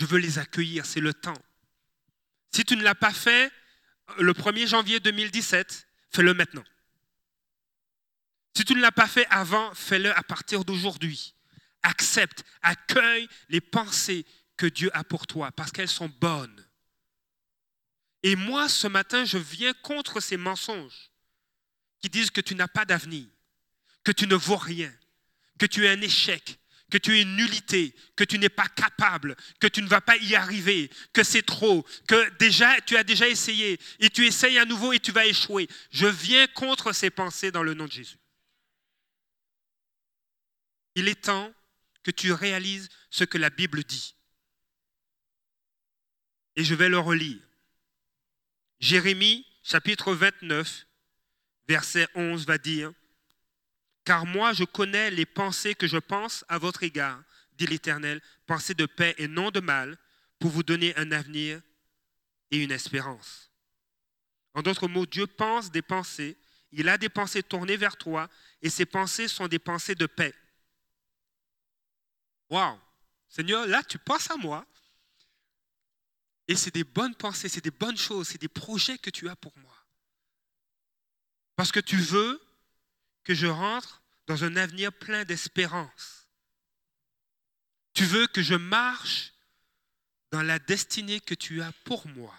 Je veux les accueillir, c'est le temps. Si tu ne l'as pas fait, le 1er janvier 2017, fais-le maintenant. Si tu ne l'as pas fait avant, fais-le à partir d'aujourd'hui. Accepte, accueille les pensées que Dieu a pour toi parce qu'elles sont bonnes. Et moi, ce matin, je viens contre ces mensonges qui disent que tu n'as pas d'avenir, que tu ne vaux rien, que tu es un échec, que tu es une nullité, que tu n'es pas capable, que tu ne vas pas y arriver, que c'est trop, que tu as déjà essayé et tu essayes à nouveau et tu vas échouer. Je viens contre ces pensées dans le nom de Jésus. Il est temps que tu réalises ce que la Bible dit. Et je vais le relire. Jérémie chapitre 29, verset 11 va dire, Car moi je connais les pensées que je pense à votre égard, dit l'Éternel, pensées de paix et non de mal, pour vous donner un avenir et une espérance. En d'autres mots, Dieu pense des pensées, il a des pensées tournées vers toi, et ces pensées sont des pensées de paix. Waouh Seigneur, là tu penses à moi, et c'est des bonnes pensées, c'est des bonnes choses, c'est des projets que tu as pour moi. Parce que tu veux que je rentre dans un avenir plein d'espérance. Tu veux que je marche dans la destinée que tu as pour moi.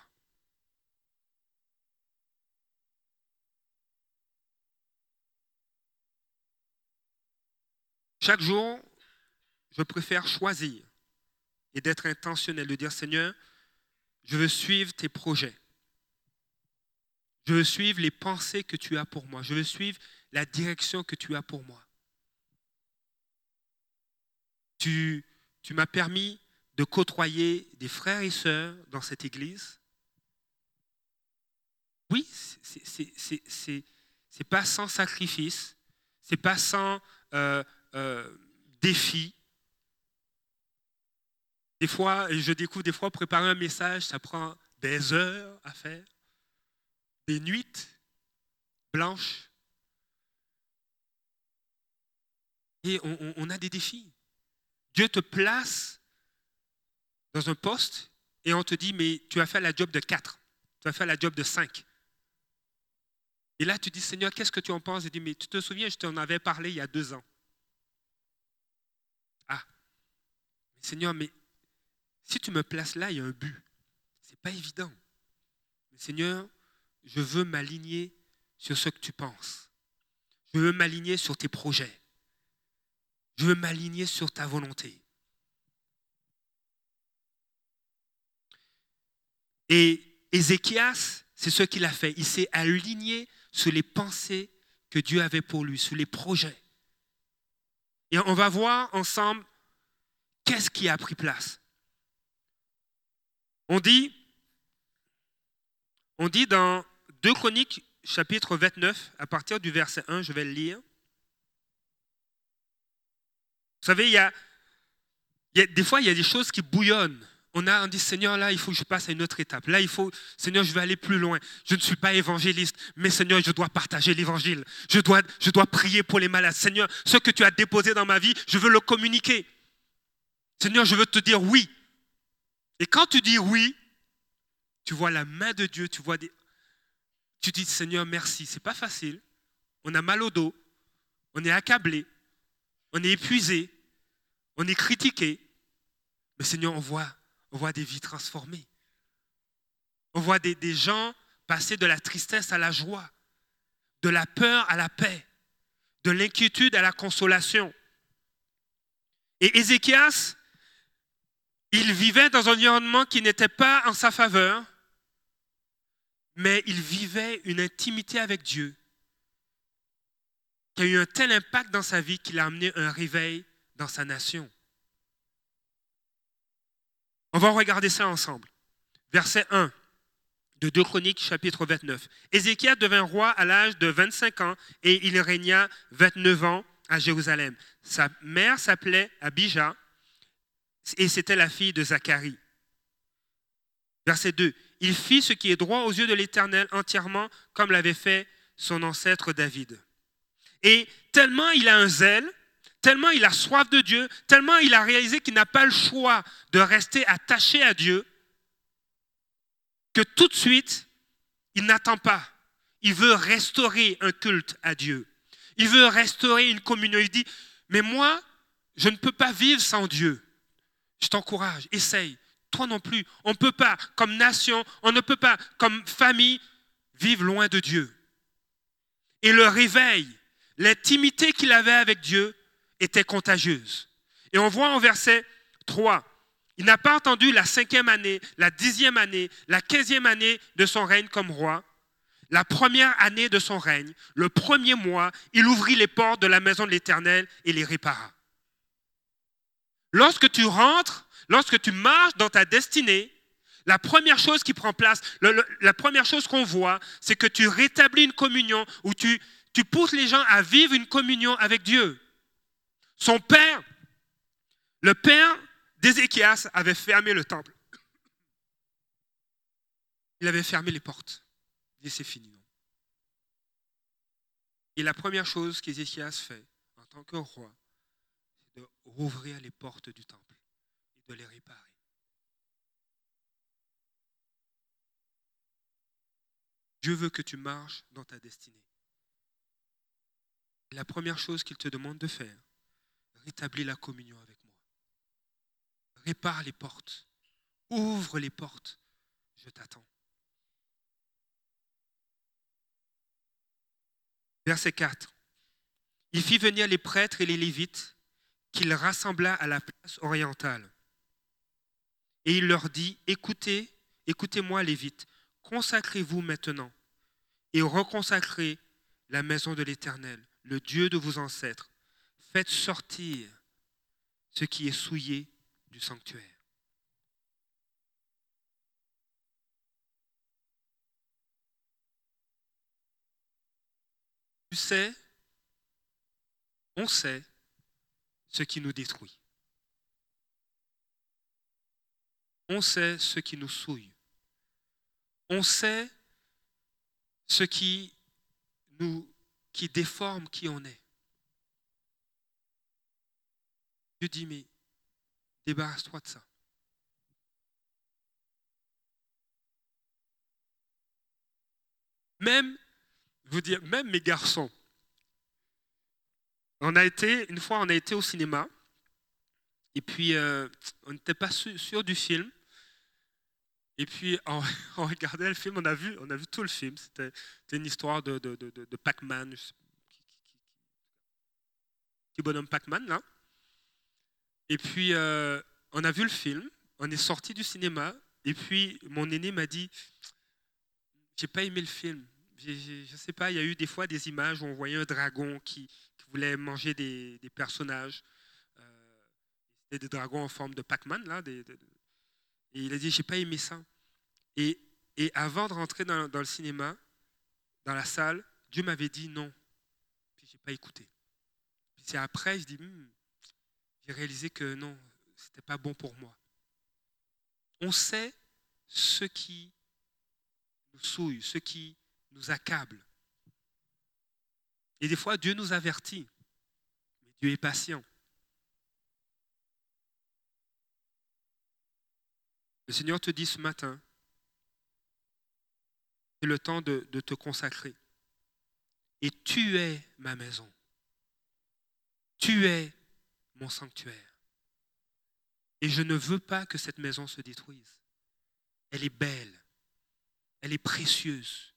Chaque jour, je préfère choisir et d'être intentionnel, de dire Seigneur, je veux suivre tes projets. Je veux suivre les pensées que tu as pour moi. Je veux suivre la direction que tu as pour moi. Tu, m'as permis de côtoyer des frères et sœurs dans cette église. Oui, c'est n'est pas sans sacrifice, c'est pas sans euh, euh, défi. Des fois, je découvre des fois préparer un message, ça prend des heures à faire des nuits blanches. Et on, a des défis. Dieu te place dans un poste et on te dit, mais tu as fait la job de 4, tu as fait la job de 5. Et là, tu dis, Seigneur, qu'est-ce que tu en penses? Il dit, mais tu te souviens, je t'en avais parlé il y a deux ans. Ah, Seigneur, mais si tu me places là, il y a un but. Ce n'est pas évident. Seigneur, je veux m'aligner sur ce que tu penses. Je veux m'aligner sur tes projets. Je veux m'aligner sur ta volonté. Et Ézéchias, c'est ce qu'il a fait. Il s'est aligné sur les pensées que Dieu avait pour lui, sur les projets. Et on va voir ensemble qu'est-ce qui a pris place. On dit, dans 2 Chroniques, chapitre 29, à partir du verset 1, je vais le lire. Vous savez, il y a, des fois, il y a des choses qui bouillonnent. On a dit, Seigneur, là, il faut que je passe à une autre étape. Là, il faut, Seigneur, je vais aller plus loin. Je ne suis pas évangéliste, mais Seigneur, je dois partager l'évangile. Je dois, je dois prier pour les malades. Seigneur, ce que tu as déposé dans ma vie, je veux le communiquer. Seigneur, je veux te dire oui. Et quand tu dis oui, tu vois la main de Dieu, tu vois des, tu dis, Seigneur, merci. C'est pas facile. On a mal au dos. On est accablé. On est épuisé. On est critiqué. Mais Seigneur, on voit, on voit des vies transformées. On voit des, des gens passer de la tristesse à la joie, de la peur à la paix, de l'inquiétude à la consolation. Et Ézéchias, il vivait dans un environnement qui n'était pas en sa faveur, mais il vivait une intimité avec Dieu qui a eu un tel impact dans sa vie qu'il a amené un réveil dans sa nation. On va regarder ça ensemble. Verset 1 de 2 Chroniques, chapitre 29. Ézéchiel devint roi à l'âge de 25 ans et il régna 29 ans à Jérusalem. Sa mère s'appelait Abijah et c'était la fille de Zacharie. Verset 2. Il fit ce qui est droit aux yeux de l'Éternel entièrement comme l'avait fait son ancêtre David. Et tellement il a un zèle, tellement il a soif de Dieu, tellement il a réalisé qu'il n'a pas le choix de rester attaché à Dieu, que tout de suite, il n'attend pas. Il veut restaurer un culte à Dieu. Il veut restaurer une communion. Il dit, mais moi, je ne peux pas vivre sans Dieu. Je t'encourage, essaye toi non plus. On ne peut pas, comme nation, on ne peut pas, comme famille, vivre loin de Dieu. Et le réveil, l'intimité qu'il avait avec Dieu était contagieuse. Et on voit en verset 3, il n'a pas entendu la cinquième année, la dixième année, la quinzième année de son règne comme roi. La première année de son règne, le premier mois, il ouvrit les portes de la maison de l'Éternel et les répara. Lorsque tu rentres Lorsque tu marches dans ta destinée, La première chose qui prend place, la première chose qu'on voit, c'est que tu rétablis une communion où tu, pousses les gens à vivre une communion avec Dieu. Son père, le père d'Ézéchias avait fermé le temple. Il avait fermé les portes. Il dit c'est fini. Et la première chose qu'Ézéchias fait en tant que roi, de rouvrir les portes du temple et de les réparer. Dieu veut que tu marches dans ta destinée. la première chose qu'il te demande de faire, rétablis la communion avec moi. Répare les portes. Ouvre les portes. Je t'attends. Verset 4. Il fit venir les prêtres et les lévites qu'il rassembla à la place orientale. Et il leur dit, écoutez, écoutez-moi lévites, consacrez-vous maintenant et reconsacrez la maison de l'Éternel, le Dieu de vos ancêtres. Faites sortir ce qui est souillé du sanctuaire. Tu sais, on sait ce qui nous détruit. On sait ce qui nous souille. On sait ce qui nous qui déforme qui on est. Dieu dit, mais débarrasse-toi de ça. Même vous dire, même mes garçons, on a été, une fois, on a été au cinéma, et puis euh, on n'était pas sûr, du film. Et puis, on, regardait le film, on a vu, on a vu tout le film. C'était une histoire de, Pac-Man. Petit bonhomme Pac-Man, là. Et puis, euh, on a vu le film, on est sorti du cinéma, et puis mon aîné m'a dit J'ai pas aimé le film je ne sais pas, il y a eu des fois des images où on voyait un dragon qui, voulait manger des, personnages. Euh, des dragons en forme de Pac-Man, là. et il a dit, j'ai pas aimé ça. Et, et avant de rentrer dans, le cinéma, dans la salle, Dieu m'avait dit non. Puis j'ai pas écouté. Puis c'est après, je dis, hmm, j'ai réalisé que non, c'était pas bon pour moi. On sait ce qui nous souille, ce qui nous accable. Et des fois, Dieu nous avertit, mais Dieu est patient. Le Seigneur te dit ce matin, c'est le temps de, te consacrer. Et tu es ma maison. Tu es mon sanctuaire. Et je ne veux pas que cette maison se détruise. Elle est belle. Elle est précieuse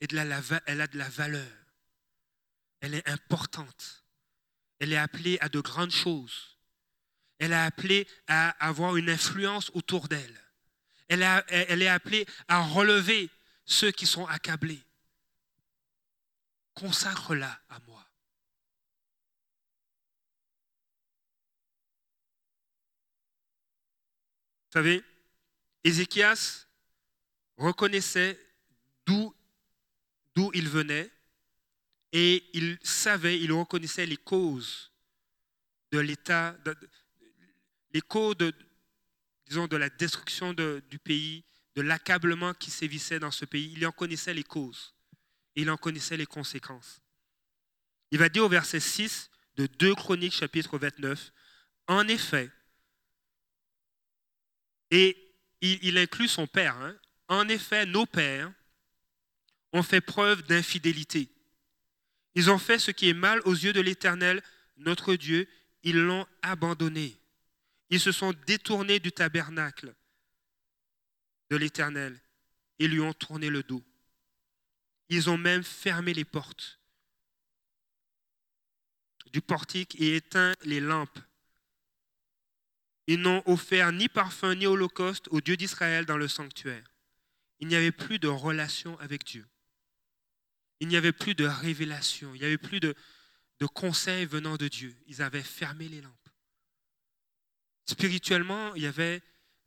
elle a de la valeur. Elle est importante. Elle est appelée à de grandes choses. Elle est appelée à avoir une influence autour d'elle. Elle, est appelée à relever ceux qui sont accablés. Consacre-la à moi. Vous savez, Ézéchias reconnaissait d'où il venait et il savait, il reconnaissait les causes de l'état, les causes de, disons, de la destruction du pays, de l'accablement qui sévissait dans ce pays. Il en connaissait les causes et il en connaissait les conséquences. Il va dire au verset 6 de 2 Chroniques chapitre 29, en effet, et il, inclut son père, hein, en effet, nos pères ont fait preuve d'infidélité. Ils ont fait ce qui est mal aux yeux de l'Éternel, notre Dieu. Ils l'ont abandonné. Ils se sont détournés du tabernacle de l'Éternel et lui ont tourné le dos. Ils ont même fermé les portes du portique et éteint les lampes. Ils n'ont offert ni parfum ni holocauste au Dieu d'Israël dans le sanctuaire. Il n'y avait plus de relation avec Dieu il n'y avait plus de révélation, il n'y avait plus de, conseils venant de Dieu. Ils avaient fermé les lampes. Spirituellement, il y avait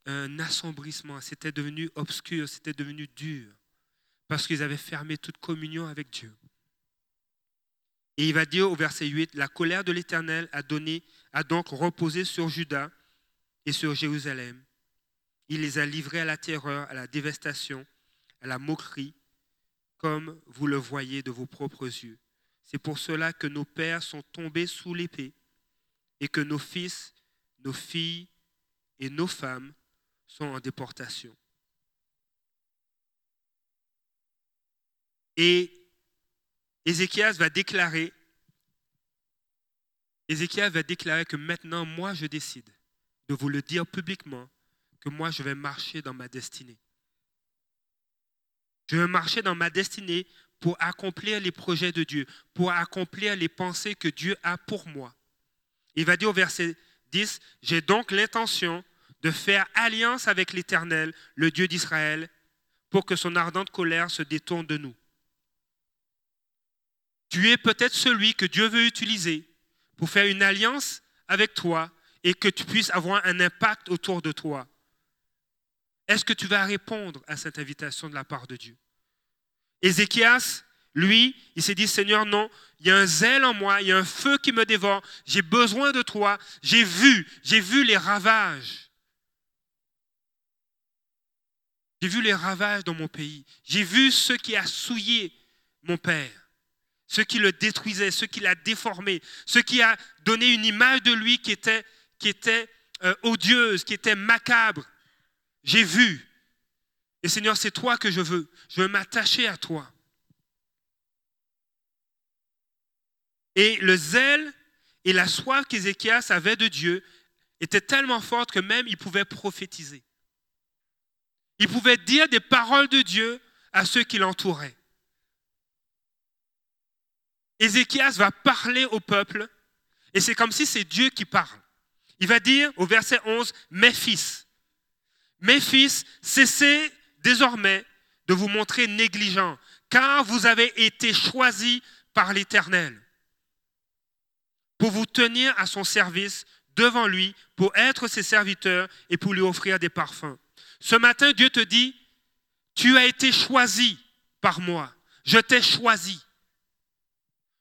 un assombrissement, c'était devenu obscur, c'était devenu dur, parce qu'ils avaient fermé toute communion avec Dieu. Et il va dire au verset 8, la colère de l'Éternel a, donné, a donc reposé sur Judas et sur Jérusalem. Il les a livrés à la terreur, à la dévastation, à la moquerie, comme vous le voyez de vos propres yeux. C'est pour cela que nos pères sont tombés sous l'épée et que nos fils, nos filles et nos femmes sont en déportation. Et Ézéchias va déclarer, Ézéchias va déclarer que maintenant, moi, je décide de vous le dire publiquement, que moi, je vais marcher dans ma destinée. Je vais marcher dans ma destinée pour accomplir les projets de Dieu, pour accomplir les pensées que Dieu a pour moi. Il va dire au verset 10, j'ai donc l'intention de faire alliance avec l'Éternel, le Dieu d'Israël, pour que son ardente colère se détourne de nous. Tu es peut-être celui que Dieu veut utiliser pour faire une alliance avec toi et que tu puisses avoir un impact autour de toi. Est-ce que tu vas répondre à cette invitation de la part de Dieu? Ézéchias, lui, il s'est dit, Seigneur, non, il y a un zèle en moi, il y a un feu qui me dévore, j'ai besoin de toi, j'ai vu, j'ai vu les ravages. J'ai vu les ravages dans mon pays, j'ai vu ce qui a souillé mon père ce qui le détruisait, ce qui l'a déformé, ce qui a donné une image de lui qui était, qui était euh, odieuse, qui était macabre. J'ai vu. Et Seigneur, c'est toi que je veux. Je veux m'attacher à toi. Et le zèle et la soif qu'Ézéchias avait de Dieu étaient tellement fortes que même il pouvait prophétiser. Il pouvait dire des paroles de Dieu à ceux qui l'entouraient. Ézéchias va parler au peuple et c'est comme si c'est Dieu qui parle. Il va dire au verset 11, mes fils, mes fils, cessez désormais de vous montrer négligents, car vous avez été choisis par l'Éternel pour vous tenir à son service devant lui, pour être ses serviteurs et pour lui offrir des parfums. Ce matin, Dieu te dit, tu as été choisi par moi, je t'ai choisi.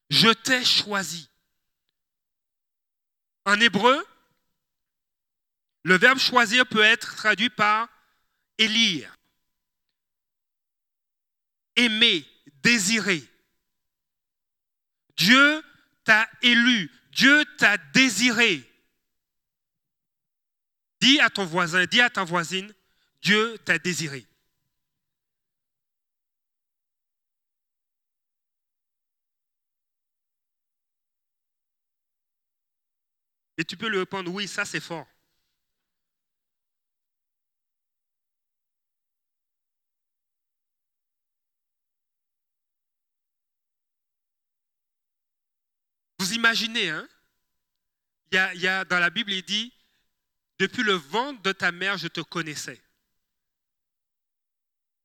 Je t'ai choisi. En hébreu, le verbe choisir peut être traduit par élire, aimer, désirer. Dieu t'a élu, Dieu t'a désiré. Dis à ton voisin, dis à ta voisine, Dieu t'a désiré. Et tu peux lui répondre, oui, ça c'est fort. Vous imaginez, hein? Il y, a, dans la Bible, il dit, depuis le ventre de ta mère, je te connaissais.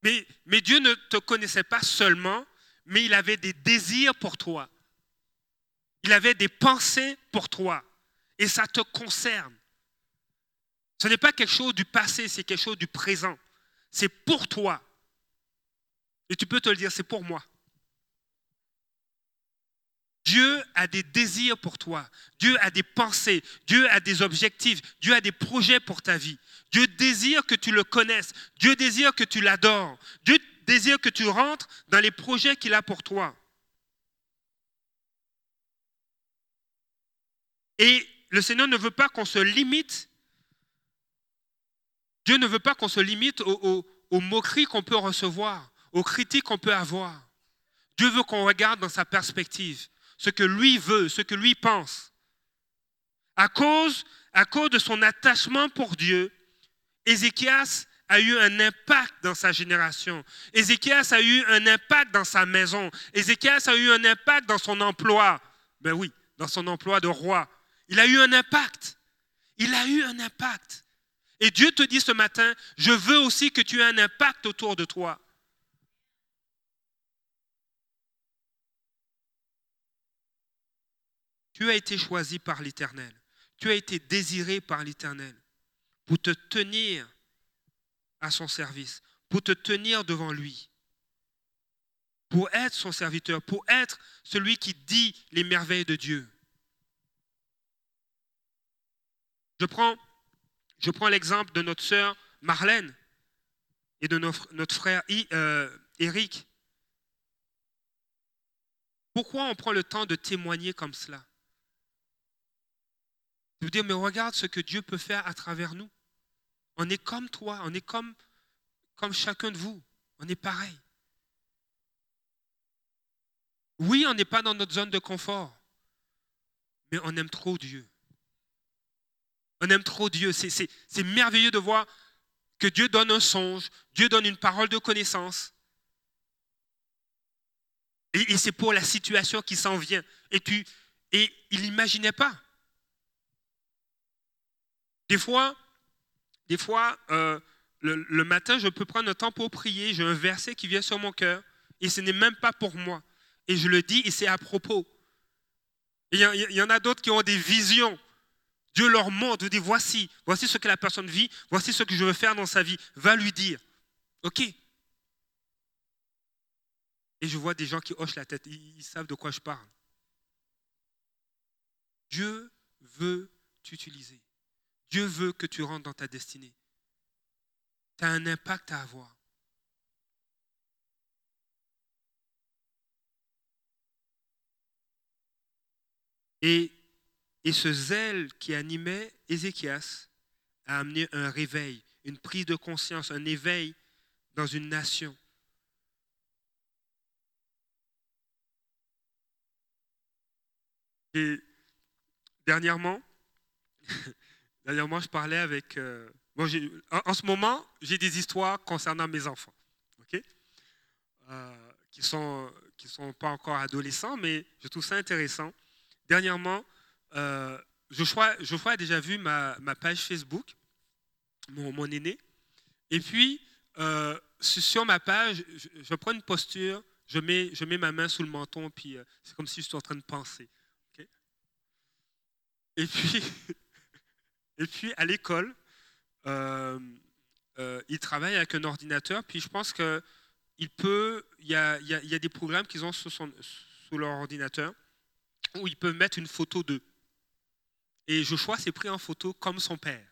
Mais, mais Dieu ne te connaissait pas seulement, mais il avait des désirs pour toi. Il avait des pensées pour toi et ça te concerne. Ce n'est pas quelque chose du passé, c'est quelque chose du présent. C'est pour toi. Et tu peux te le dire, c'est pour moi. Dieu a des désirs pour toi. Dieu a des pensées. Dieu a des objectifs. Dieu a des projets pour ta vie. Dieu désire que tu le connaisses. Dieu désire que tu l'adores. Dieu désire que tu rentres dans les projets qu'il a pour toi. Et le Seigneur ne veut pas qu'on se limite. Dieu ne veut pas qu'on se limite aux, moqueries qu'on peut recevoir, aux critiques qu'on peut avoir. Dieu veut qu'on regarde dans sa perspective, ce que lui veut, ce que lui pense. À cause, de son attachement pour Dieu, Ézéchias a eu un impact dans sa génération. Ézéchias a eu un impact dans sa maison. Ézéchias a eu un impact dans son emploi. Ben oui, dans son emploi de roi. Il a eu un impact. Il a eu un impact. Et Dieu te dit ce matin, je veux aussi que tu aies un impact autour de toi. Tu as été choisi par l'Éternel. Tu as été désiré par l'Éternel pour te tenir à son service, pour te tenir devant lui, pour être son serviteur, pour être celui qui dit les merveilles de Dieu. Je prends, l'exemple de notre sœur Marlène et de notre, notre frère Eric. Euh, Pourquoi on prend le temps de témoigner comme cela? De vous dire, mais regarde ce que Dieu peut faire à travers nous. On est comme toi, on est comme, comme chacun de vous. On est pareil. Oui, on n'est pas dans notre zone de confort, mais on aime trop Dieu. On aime trop Dieu. C'est merveilleux de voir que Dieu donne un songe, Dieu donne une parole de connaissance. Et, c'est pour la situation qui s'en vient. Et, tu, et il n'imaginait pas. Des fois, des fois euh, le, matin, je peux prendre un temps pour prier. J'ai un verset qui vient sur mon cœur. Et ce n'est même pas pour moi. Et je le dis et c'est à propos. Il y, en a d'autres qui ont des visions. Dieu leur montre, dit voici, voici ce que la personne vit, voici ce que je veux faire dans sa vie. Va lui dire. OK. Et je vois des gens qui hochent la tête, ils, savent de quoi je parle. Dieu veut t'utiliser. Dieu veut que tu rentres dans ta destinée. Tu as un impact à avoir. Et ce zèle qui animait Ézéchias a amené un réveil, une prise de conscience, un éveil dans une nation. Et dernièrement, dernièrement, je parlais avec. Euh, en, ce moment, j'ai des histoires concernant mes enfants, ok, euh, qui sont qui sont pas encore adolescents, mais je trouve ça intéressant. Dernièrement, euh, Joshua, a déjà vu ma, page Facebook, mon, aîné. Et puis, euh, sur ma page, je, prends une posture, je mets, je mets ma main sous le menton, puis c'est comme si je suis en train de penser. et, puis, et puis, à l'école, il travaille avec un ordinateur, puis je pense qu'il peut, il y a, il y a, des programmes qu'ils ont sous, sous leur ordinateur où ils peuvent mettre une photo d'eux. Et Joshua s'est pris en photo comme son père.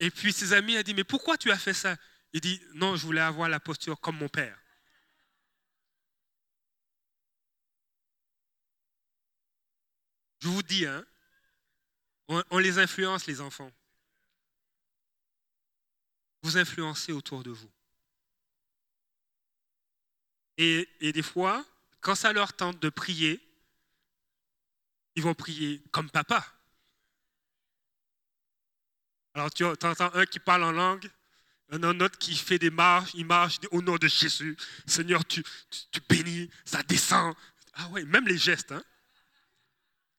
Et puis ses amis ont dit, mais pourquoi tu as fait ça? Il dit, non, je voulais avoir la posture comme mon père. Je vous dis, hein, on, les influence, les enfants. Vous influencez autour de vous. Et, des fois, quand ça leur tente de prier, ils vont prier comme papa. Alors tu entends un qui parle en langue, un autre qui fait des marches, il marche au nom de Jésus. Seigneur, tu, tu, bénis, ça descend. Ah ouais, même les gestes. Hein?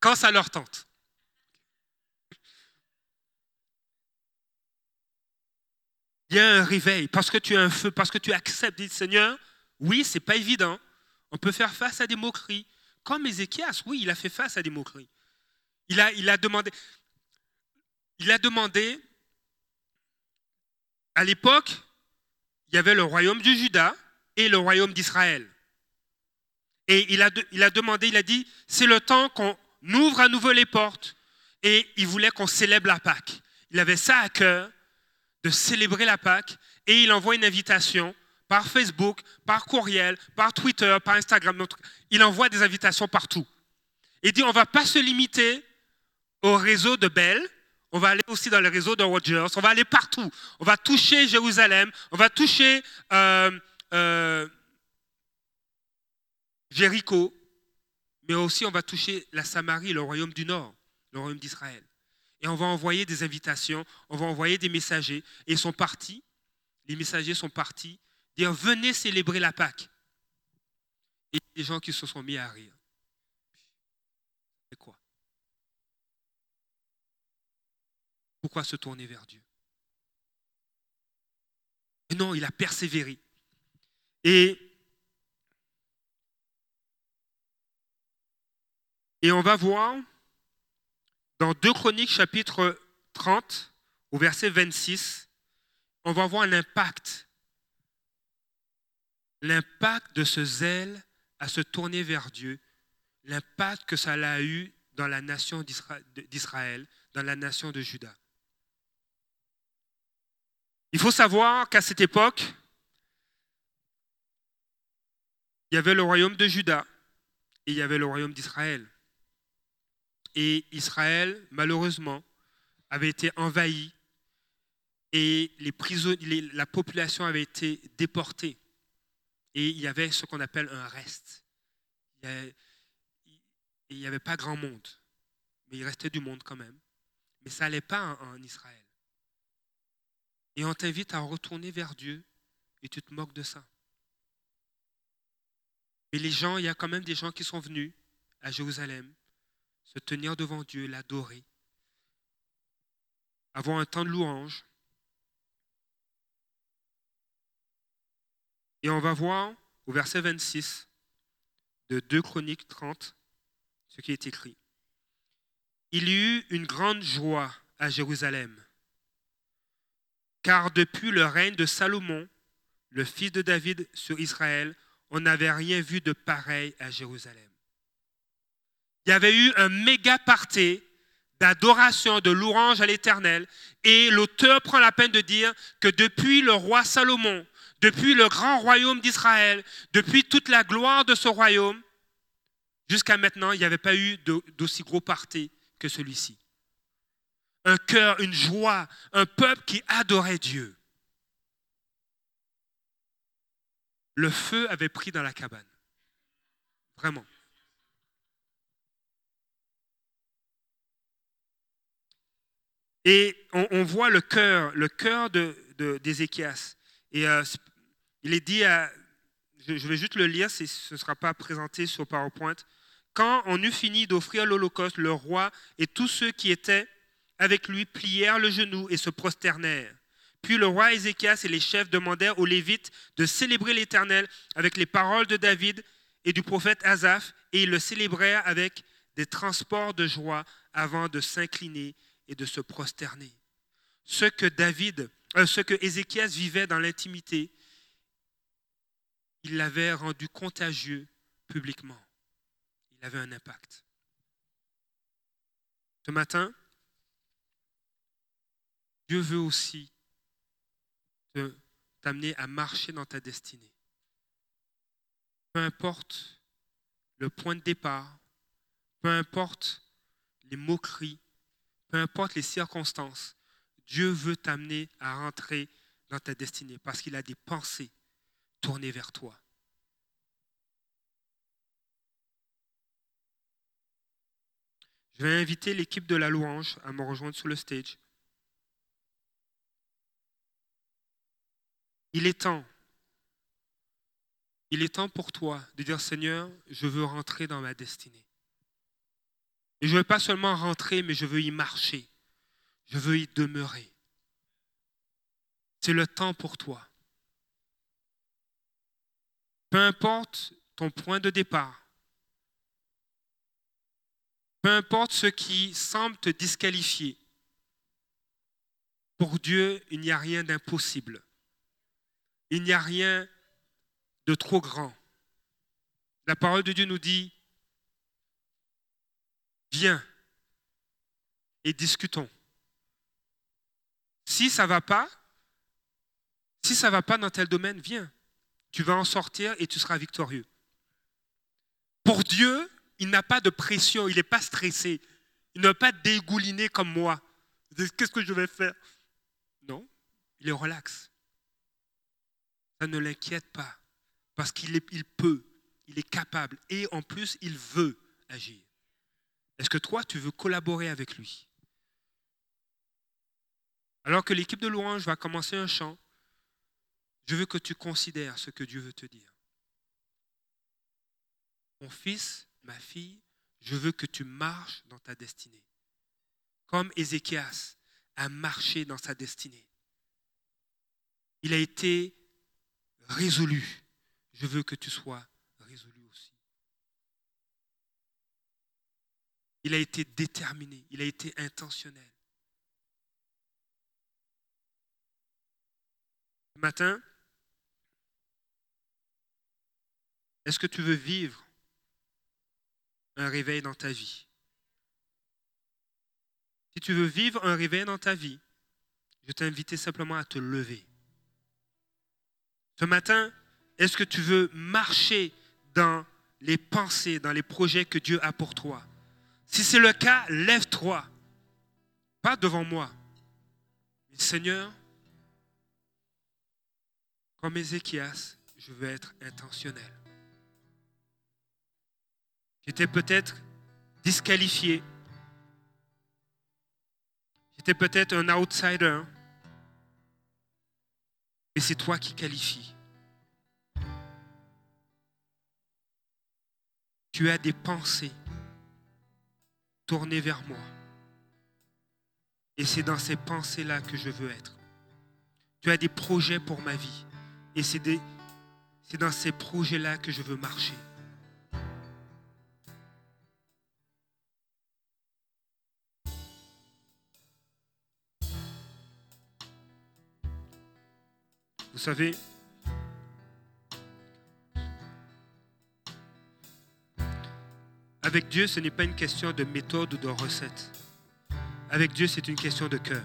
Quand ça leur tente. Il y a un réveil parce que tu as un feu, parce que tu acceptes, dis Seigneur, oui, c'est pas évident. On peut faire face à des moqueries, comme Ézéchias, oui, il a fait face à des moqueries. Il a, il a demandé, il a demandé, à l'époque, il y avait le royaume du Juda et le royaume d'Israël. Et il a, il a demandé, il a dit, c'est le temps qu'on ouvre à nouveau les portes. Et il voulait qu'on célèbre la Pâque. Il avait ça à cœur, de célébrer la Pâque. Et il envoie une invitation par Facebook, par courriel, par Twitter, par Instagram. Il envoie des invitations partout. Il dit, on ne va pas se limiter au réseau de Bell, on va aller aussi dans le réseau de Rogers, on va aller partout. On va toucher Jérusalem, on va toucher euh, euh, Jéricho, mais aussi on va toucher la Samarie, le royaume du Nord, le royaume d'Israël. Et on va envoyer des invitations, on va envoyer des messagers. Et ils sont partis, les messagers sont partis dire venez célébrer la Pâque. Et des gens qui se sont mis à rire. C'est quoi? Pourquoi se tourner vers Dieu? Non, il a persévéré. Et, et on va voir dans 2 Chroniques chapitre 30, au verset 26, on va voir l'impact. L'impact de ce zèle à se tourner vers Dieu, l'impact que ça a eu dans la nation d'Israël, dans la nation de Juda. Il faut savoir qu'à cette époque, il y avait le royaume de Juda et il y avait le royaume d'Israël. Et Israël, malheureusement, avait été envahi et la population avait été déportée. Et il y avait ce qu'on appelle un reste. Il n'y avait, pas grand monde, mais il restait du monde quand même. Mais ça n'allait pas en Israël. Et on t'invite à retourner vers Dieu et tu te moques de ça. Mais les gens, il y a quand même des gens qui sont venus à Jérusalem se tenir devant Dieu, l'adorer, avoir un temps de louange. Et on va voir au verset 26 de 2 Chroniques 30 ce qui est écrit. Il y eut une grande joie à Jérusalem, car depuis le règne de Salomon, le fils de David sur Israël, on n'avait rien vu de pareil à Jérusalem. Il y avait eu un méga party d'adoration, de louange à l'Éternel. Et l'auteur prend la peine de dire que depuis le roi Salomon, depuis le grand royaume d'Israël, depuis toute la gloire de ce royaume, jusqu'à maintenant, il n'y avait pas eu d'aussi gros party que celui-ci. Un cœur, une joie, un peuple qui adorait Dieu. le feu avait pris dans la cabane. Vraiment. Et on, voit le cœur, le cœur d'Ézéchias. Et euh, il est dit, à, je, vais juste le lire, ce ne sera pas présenté sur PowerPoint. Quand on eut fini d'offrir l'Holocauste, le roi et tous ceux qui étaient avec lui plièrent le genou et se prosternèrent. Puis le roi Ézéchias et les chefs demandèrent aux Lévites de célébrer l'Éternel avec les paroles de David et du prophète Asaph, et ils le célébrèrent avec des transports de joie avant de s'incliner et de se prosterner. Ce que David, euh, ce que Ézéchias vivait dans l'intimité, il l'avait rendu contagieux publiquement. Il avait un impact. Ce matin, Dieu veut aussi t'amener à marcher dans ta destinée. Peu importe le point de départ, peu importe les moqueries, peu importe les circonstances, Dieu veut t'amener à rentrer dans ta destinée parce qu'il a des pensées tournées vers toi. Je vais inviter l'équipe de la louange à me rejoindre sur le stage. Il est temps. Il est temps pour toi de dire Seigneur, je veux rentrer dans ma destinée. Et je ne veux pas seulement rentrer, mais je veux y marcher. Je veux y demeurer. C'est le temps pour toi. Peu importe ton point de départ, peu importe ce qui semble te disqualifier, pour Dieu, il n'y a rien d'impossible. Il n'y a rien de trop grand. La parole de Dieu nous dit, viens et discutons. Si ça ne va pas, si ça ne va pas dans tel domaine, viens. Tu vas en sortir et tu seras victorieux. Pour Dieu, il n'a pas de pression, il n'est pas stressé. Il n'a pas dégouliné comme moi. Qu'est-ce que je vais faire? Non, il est relax ça ne l'inquiète pas, parce qu'il il peut, il est capable, et en plus, il veut agir. Est-ce que toi, tu veux collaborer avec lui? Alors que l'équipe de louange va commencer un chant, je veux que tu considères ce que Dieu veut te dire. Mon fils, ma fille, je veux que tu marches dans ta destinée. Comme Ézéchias a marché dans sa destinée. Il a été résolu. Je veux que tu sois Il a été déterminé, il a été intentionnel. Ce matin, est-ce que tu veux vivre un réveil dans ta vie? Si tu veux vivre un réveil dans ta vie, je t'invite simplement à te lever. Ce matin, est-ce que tu veux marcher dans les pensées, dans les projets que Dieu a pour toi? Si c'est le cas, lève-toi. Pas devant moi. Mais Seigneur, comme Ézéchias, je veux être intentionnel. J'étais peut-être disqualifié. J'étais peut-être un outsider. Mais c'est toi qui qualifies. Tu as des pensées tournées vers moi. Et c'est dans ces pensées-là que je veux être. Tu as des projets pour ma vie. Et c'est dans ces projets-là que je veux marcher. Vous savez, avec Dieu, ce n'est pas une question de méthode ou de recette. Avec Dieu, c'est une question de cœur.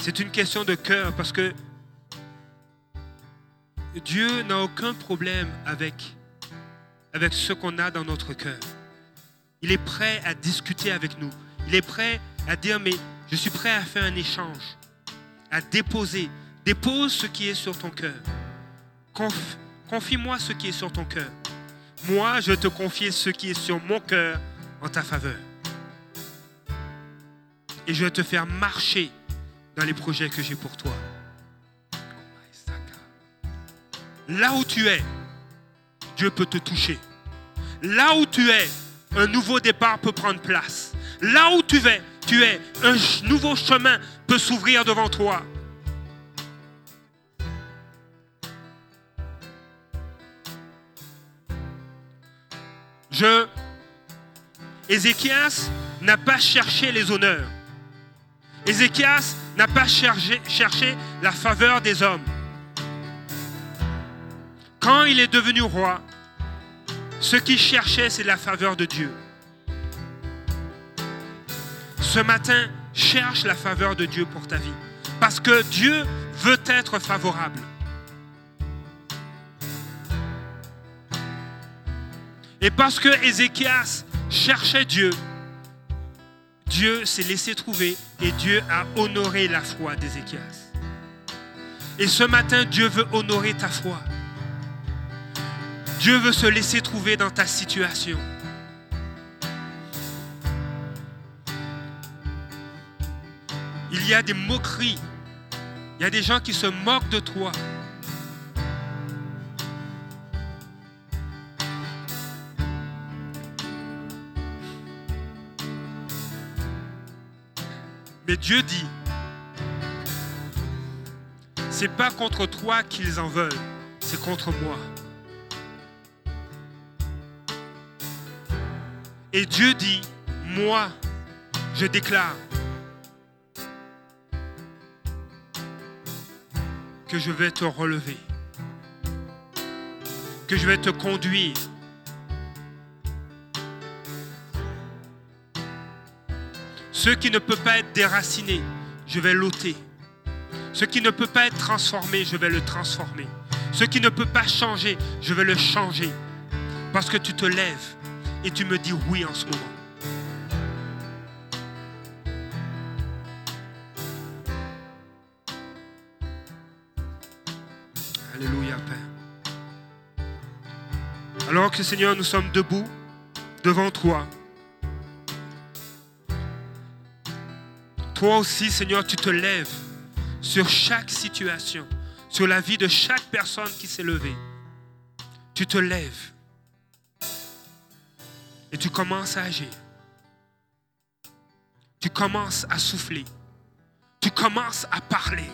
C'est une question de cœur parce que Dieu n'a aucun problème avec, ce qu'on a dans notre cœur. Il est prêt à discuter avec nous. Il est prêt à dire, mais je suis prêt à faire un échange, à déposer. Dépose ce qui est sur ton cœur. Confie-moi ce qui est sur ton cœur. Moi, je te confie ce qui est sur mon cœur en ta faveur. Et je vais te faire marcher dans les projets que j'ai pour toi. Là où tu es, Dieu peut te toucher. Là où tu es, un nouveau départ peut prendre place. Là où tu es, tu es, un nouveau chemin peut s'ouvrir devant toi. Je, Ézéchias n'a pas cherché les honneurs. Ézéchias n'a pas cherché, la faveur des hommes. Quand il est devenu roi, ce qu'il cherchait, c'est la faveur de Dieu. Ce matin, cherche la faveur de Dieu pour ta vie. Parce que Dieu veut être favorable. Et parce que Ézéchias cherchait Dieu, Dieu s'est laissé trouver et Dieu a honoré la foi d'Ézéchias. Et ce matin, Dieu veut honorer ta foi. Dieu veut se laisser trouver dans ta situation. Il y a des moqueries. Il y a des gens qui se moquent de toi. Mais Dieu dit, c'est pas contre toi qu'ils en veulent, c'est contre moi. Et Dieu dit, moi, je déclare que je vais te relever, que je vais te conduire Ce qui ne peut pas être déraciné, je vais l'ôter. Ce qui ne peut pas être transformé, je vais le transformer. Ce qui ne peut pas changer, je vais le changer. Parce que tu te lèves et tu me dis oui en ce moment. Alléluia, Père. Alors que Seigneur, nous sommes debout devant toi. Toi aussi, Seigneur, tu te lèves sur chaque situation, sur la vie de chaque personne qui s'est levée. Tu te lèves et tu commences à agir. Tu commences à souffler. Tu commences à parler.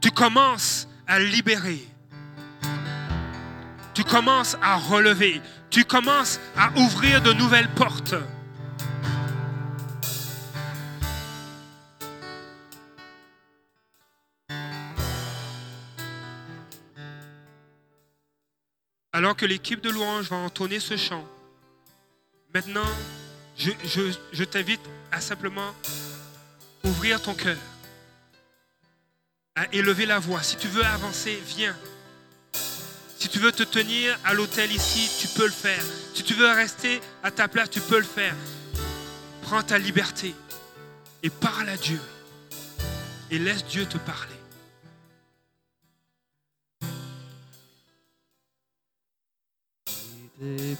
Tu commences à libérer. Tu commences à relever. Tu commences à ouvrir de nouvelles portes. Alors que l'équipe de louange va entonner ce chant, maintenant, je, t'invite à simplement ouvrir ton cœur, à élever la voix. Si tu veux avancer, viens. Si tu veux te tenir à l'hôtel ici, tu peux le faire. Si tu veux rester à ta place, tu peux le faire. Prends ta liberté et parle à Dieu. Et laisse Dieu te parler. Brisé,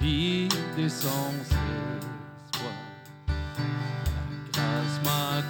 vide et sans espoir. Grâce m'a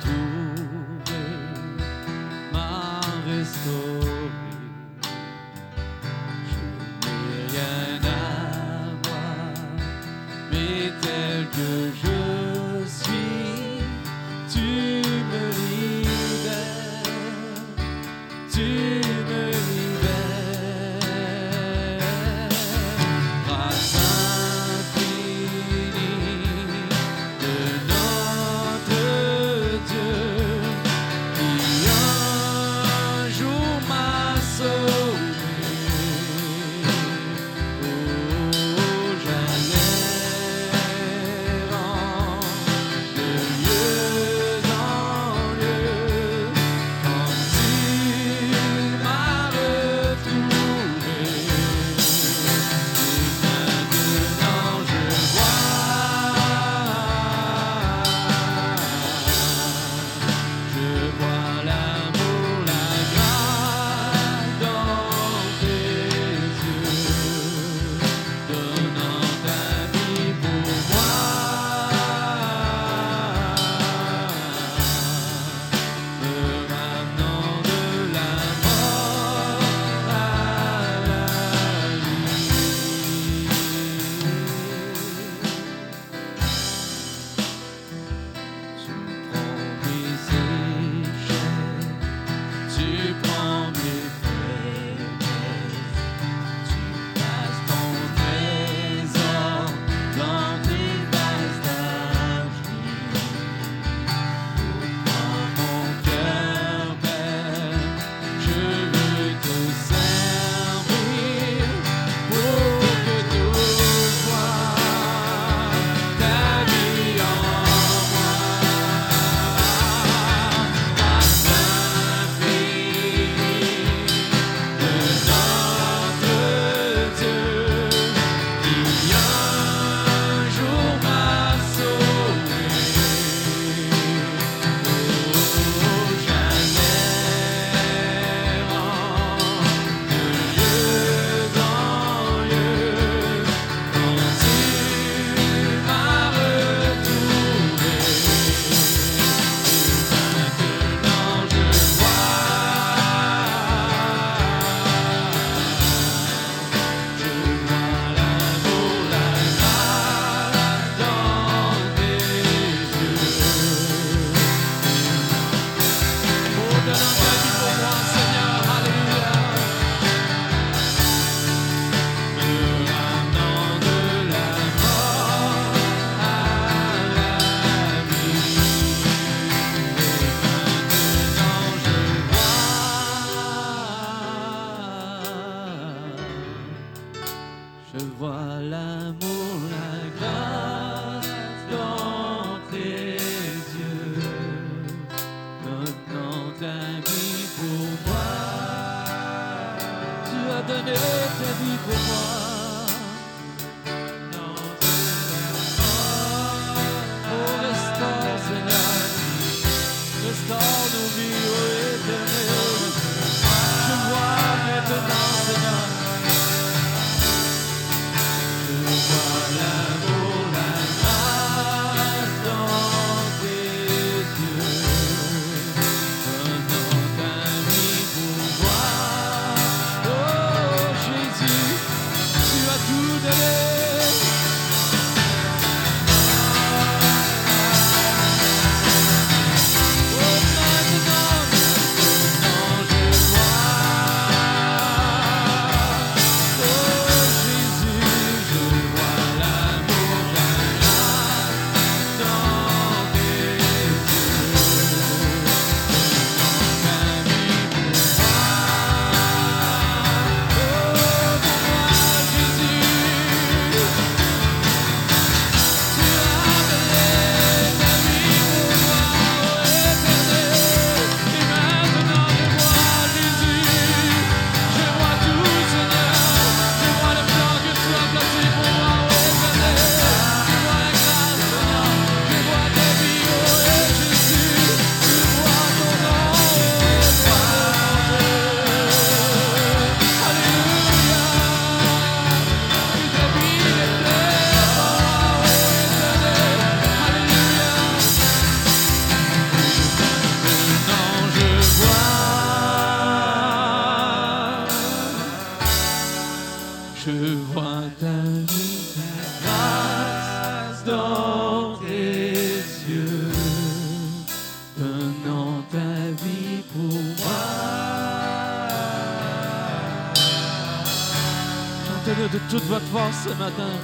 votre force ce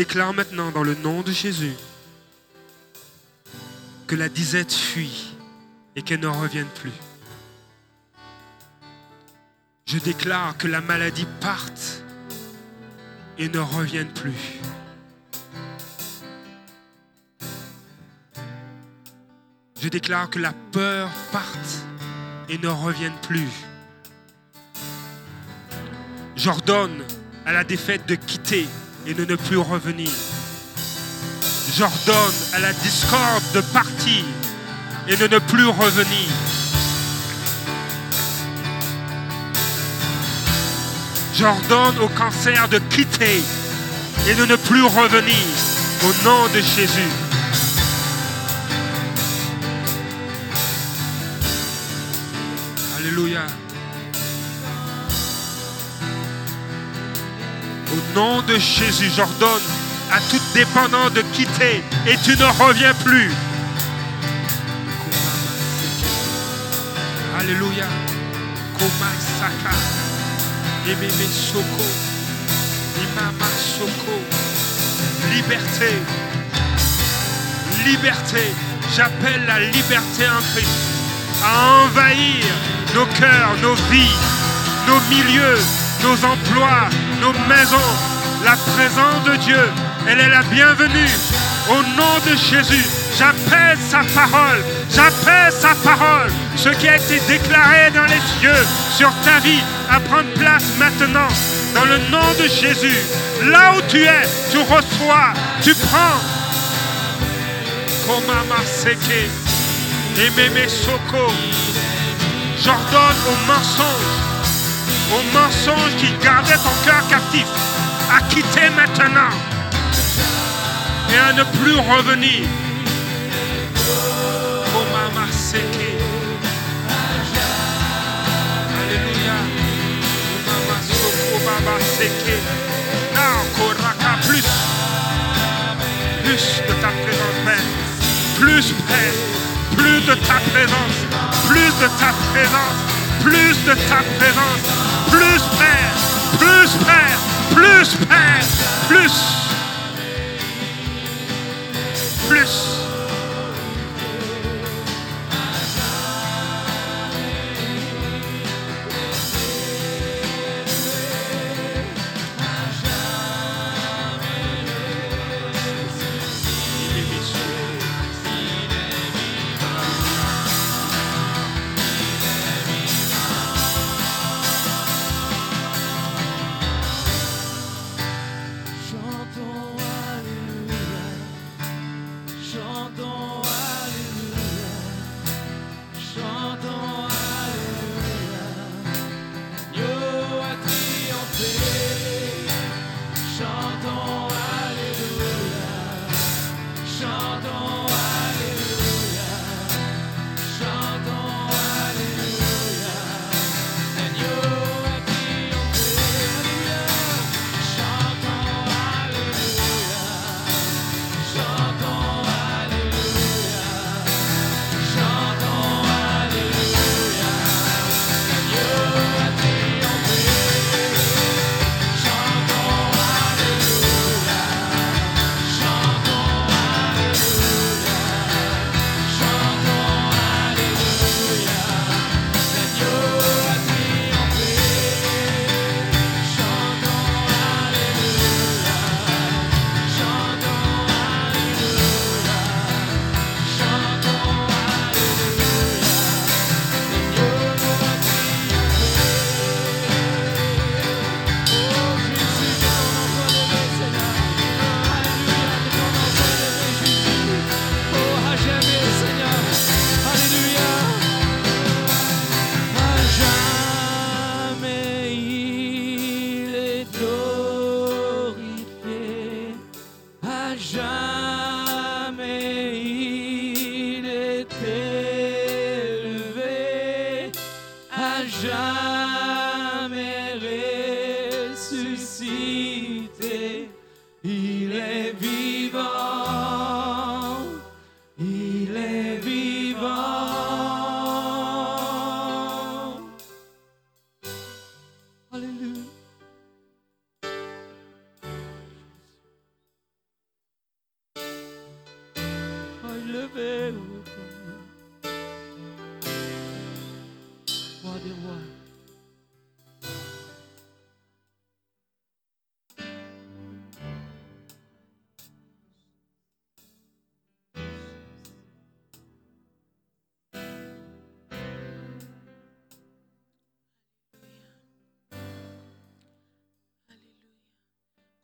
déclare maintenant dans le nom de Jésus que la disette fuit et qu'elle ne revienne plus. Je déclare que la maladie parte et ne revienne plus. Je déclare que la peur parte et ne revienne plus. J'ordonne à la défaite de quitter et de ne plus revenir. J'ordonne à la discorde de partir et de ne plus revenir. J'ordonne au cancer de quitter et de ne plus revenir au nom de Jésus. Nom de Jésus, j'ordonne à tout dépendant de quitter et tu ne reviens plus. Alléluia. Komai Saka. Ememe Soko. Imama Soko. Liberté. Liberté. J'appelle la liberté en Christ à envahir nos cœurs, nos vies, nos milieux, nos emplois, nos maisons. La présence de Dieu, elle est la bienvenue. Au nom de Jésus, j'appelle sa parole, j'appelle sa parole. Ce qui a été déclaré dans les cieux sur ta vie à prendre place maintenant. Dans le nom de Jésus, là où tu es, tu reçois, tu prends. Seke, Soko. J'ordonne au mensonge, au mensonge qui gardait ton cœur captif, à quitter maintenant et à ne plus revenir. Now, plus, plus de ta présence, Père. Plus, Père. Plus de ta présence. Plus de ta présence. Plus de ta présence. Plus, Père. Plus, Père. Plus, Père. Plus. Plus.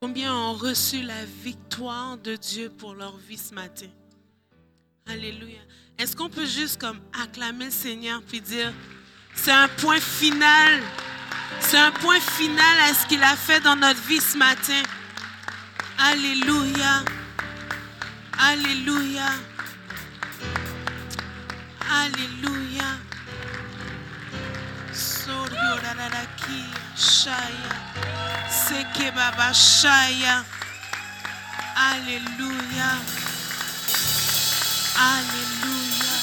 Combien ont reçu la victoire de Dieu pour leur vie ce matin? Alléluia. Est-ce qu'on peut juste comme acclamer le Seigneur puis dire, c'est un point final. C'est un point final à ce qu'il a fait dans notre vie ce matin. Alléluia. Alléluia. Alléluia. Shaya. Seke Baba Shaya. Alléluia. Alléluia.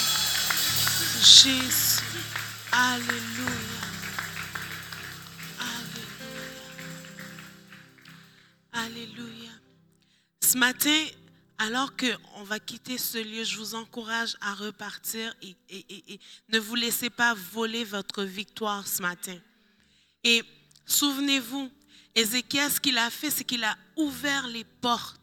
Jésus. Alléluia. Alléluia. Alléluia. Ce matin, alors qu'on va quitter ce lieu, je vous encourage à repartir et, ne vous laissez pas voler votre victoire ce matin. Et souvenez-vous, Ézéchiel, ce qu'il a fait, c'est qu'il a ouvert les portes.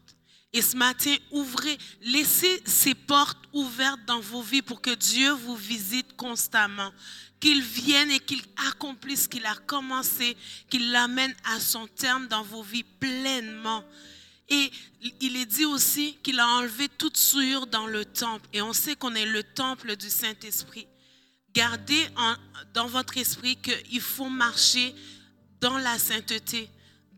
Et ce matin, ouvrez, laissez ces portes ouvertes dans vos vies pour que Dieu vous visite constamment. Qu'il vienne et qu'il accomplisse ce qu'il a commencé, qu'il l'amène à son terme dans vos vies pleinement. Et il est dit aussi qu'il a enlevé toute souillure dans le temple. Et on sait qu'on est le temple du Saint-Esprit. Gardez dans votre esprit qu'il faut marcher dans la sainteté,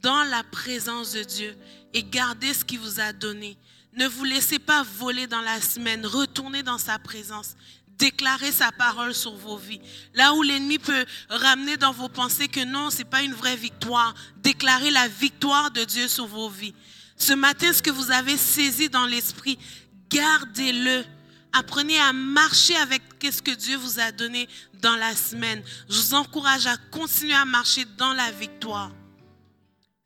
dans la présence de Dieu et gardez ce qu'il vous a donné. Ne vous laissez pas voler dans la semaine. Retournez dans sa présence. Déclarez sa parole sur vos vies. Là où l'ennemi peut ramener dans vos pensées que non, ce n'est pas une vraie victoire, déclarez la victoire de Dieu sur vos vies. Ce matin, ce que vous avez saisi dans l'esprit, gardez-le. Apprenez à marcher avec ce que Dieu vous a donné dans la semaine. Je vous encourage à continuer à marcher dans la victoire.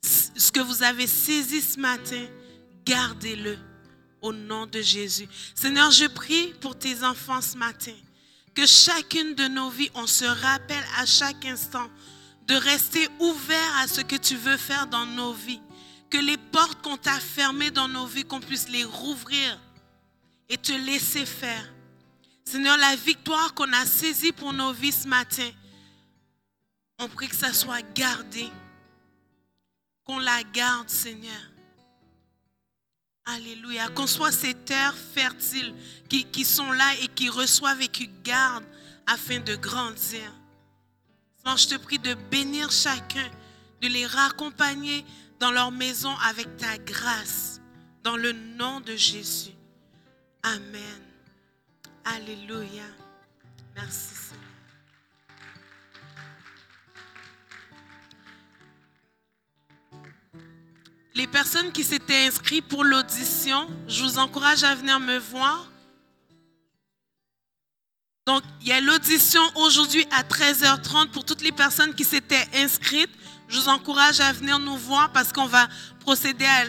Ce que vous avez saisi ce matin, gardez-le au nom de Jésus. Seigneur, je prie pour tes enfants ce matin. Que chacune de nos vies, on se rappelle à chaque instant de rester ouvert à ce que tu veux faire dans nos vies. Que les portes qu'on t'a fermées dans nos vies, qu'on puisse les rouvrir et te laisser faire. Seigneur, la victoire qu'on a saisie pour nos vies ce matin, on prie que ça soit gardé. Qu'on la garde, Seigneur. Alléluia. Qu'on soit ces terres fertiles qui, sont là et qui reçoivent et qui gardent afin de grandir. Seigneur, je te prie de bénir chacun, de les raccompagner dans leur maison avec ta grâce. Dans le nom de Jésus. Amen. Alléluia. Merci Les personnes qui s'étaient inscrites pour l'audition, je vous encourage à venir me voir. Donc, il y a l'audition aujourd'hui à 13h30 pour toutes les personnes qui s'étaient inscrites. Je vous encourage à venir nous voir parce qu'on va procéder à,